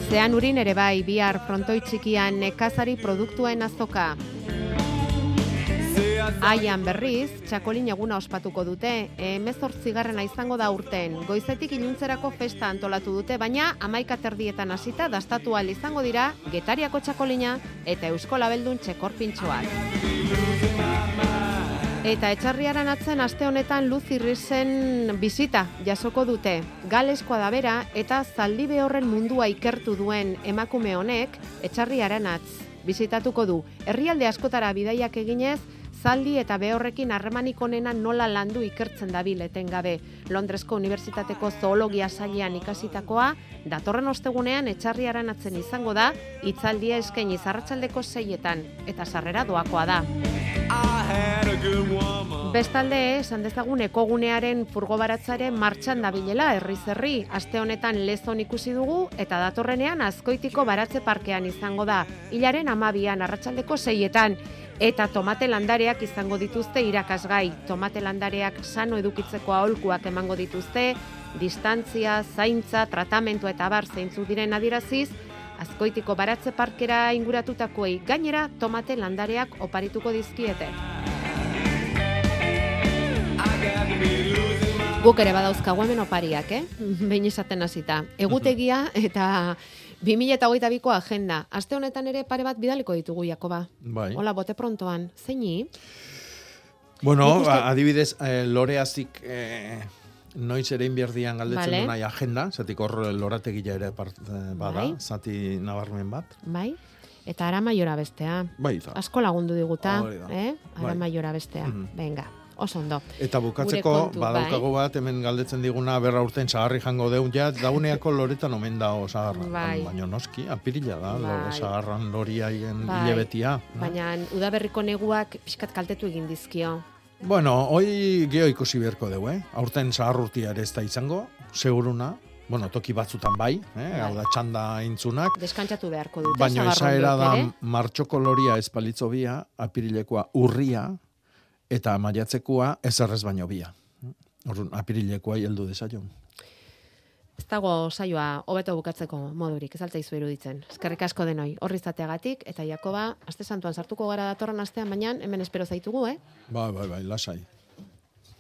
Zean urin ere bai bihar frontoi txikian nekazari produktuen azoka. Aian berriz, txakolin eguna ospatuko dute, emezortzigarrena izango da urten. Goizetik iluntzerako festa antolatu dute, baina amaika terdietan hasita dastatu ahal izango dira getariako txakolina eta eusko labeldun txekorpintxoak. Eta etxarriaran atzen aste honetan Luz Irrisen bizita jasoko dute. Galeskoa da bera eta zaldibe horren mundua ikertu duen emakume honek etxarriaran atz bizitatuko du. Herrialde askotara bidaiak eginez, zaldi eta behorrekin harremanik onena nola landu ikertzen dabil etengabe. Londresko Unibertsitateko Zoologia Sailean ikasitakoa, datorren ostegunean etxarriaran atzen izango da, hitzaldia eskaini zarratsaldeko seietan, eta sarrera doakoa da. Bestalde, esan dezagun ekogunearen furgo baratzare martxan dabilela herri. Aste honetan lezon ikusi dugu eta datorrenean azkoitiko baratze parkean izango da. Hilaren amabian arratsaldeko seietan. Eta tomate landareak izango dituzte irakasgai. Tomate landareak sano edukitzeko aholkuak emango dituzte, distantzia, zaintza, tratamentu eta bar zeintzuk diren adiraziz, azkoitiko baratze parkera inguratutakoei gainera tomate landareak oparituko dizkiete. Guk ere badauzkagu hemen opariak, eh? Behin izaten hasita. Egutegia eta 2022ko agenda. Aste honetan ere pare bat bidaliko ditugu, Jakoba. Bai. Hola, bote prontoan. Zeini? Bueno, uste- adibidez, eh, loreazik eh, noiz ere inbierdian galdetzen Vale. nahi agenda, zatik hor lorategia ere part, eh, bada, Bai. zati nabarmen bat. Bai? Eta ara maiora bestea. Bai. Asko lagundu diguta, eh? Ara Bai. maiora bestea. Mhm. Venga, oso ondo. Eta bukatzeko, kontu, badaukago bai. bat, hemen galdetzen diguna berra urten sagarri jango deun, ja, dauneako loretan omen da sagarra. Bai. Baina noski, apirila da, Bai. lo, sagarran loriaien Bai. hilebetia. Baina udaberriko neguak pixkat kaltetu egin dizkio. Bueno, hoi geho ikusi beharko dugu, eh? Aurten sagarrutia ere ez da izango, seguruna. Bueno, toki batzutan bai, eh? Hau da txanda intzunak. Deskantzatu beharko dute. Baina esaera da martxoko loria ez palitzo bia, apirilekoa urria, eta maiatzekoa ezerrez baino bia. Orduan, apirilekoa heldu desaion. Ez dago saioa hobeto bukatzeko modurik, ez altzaizu iruditzen. Eskerrik asko denoi, horri izateagatik, eta Jakoba, aste santuan sartuko gara datorren astean, baina hemen espero zaitugu, eh? Bai, bai, bai, lasai.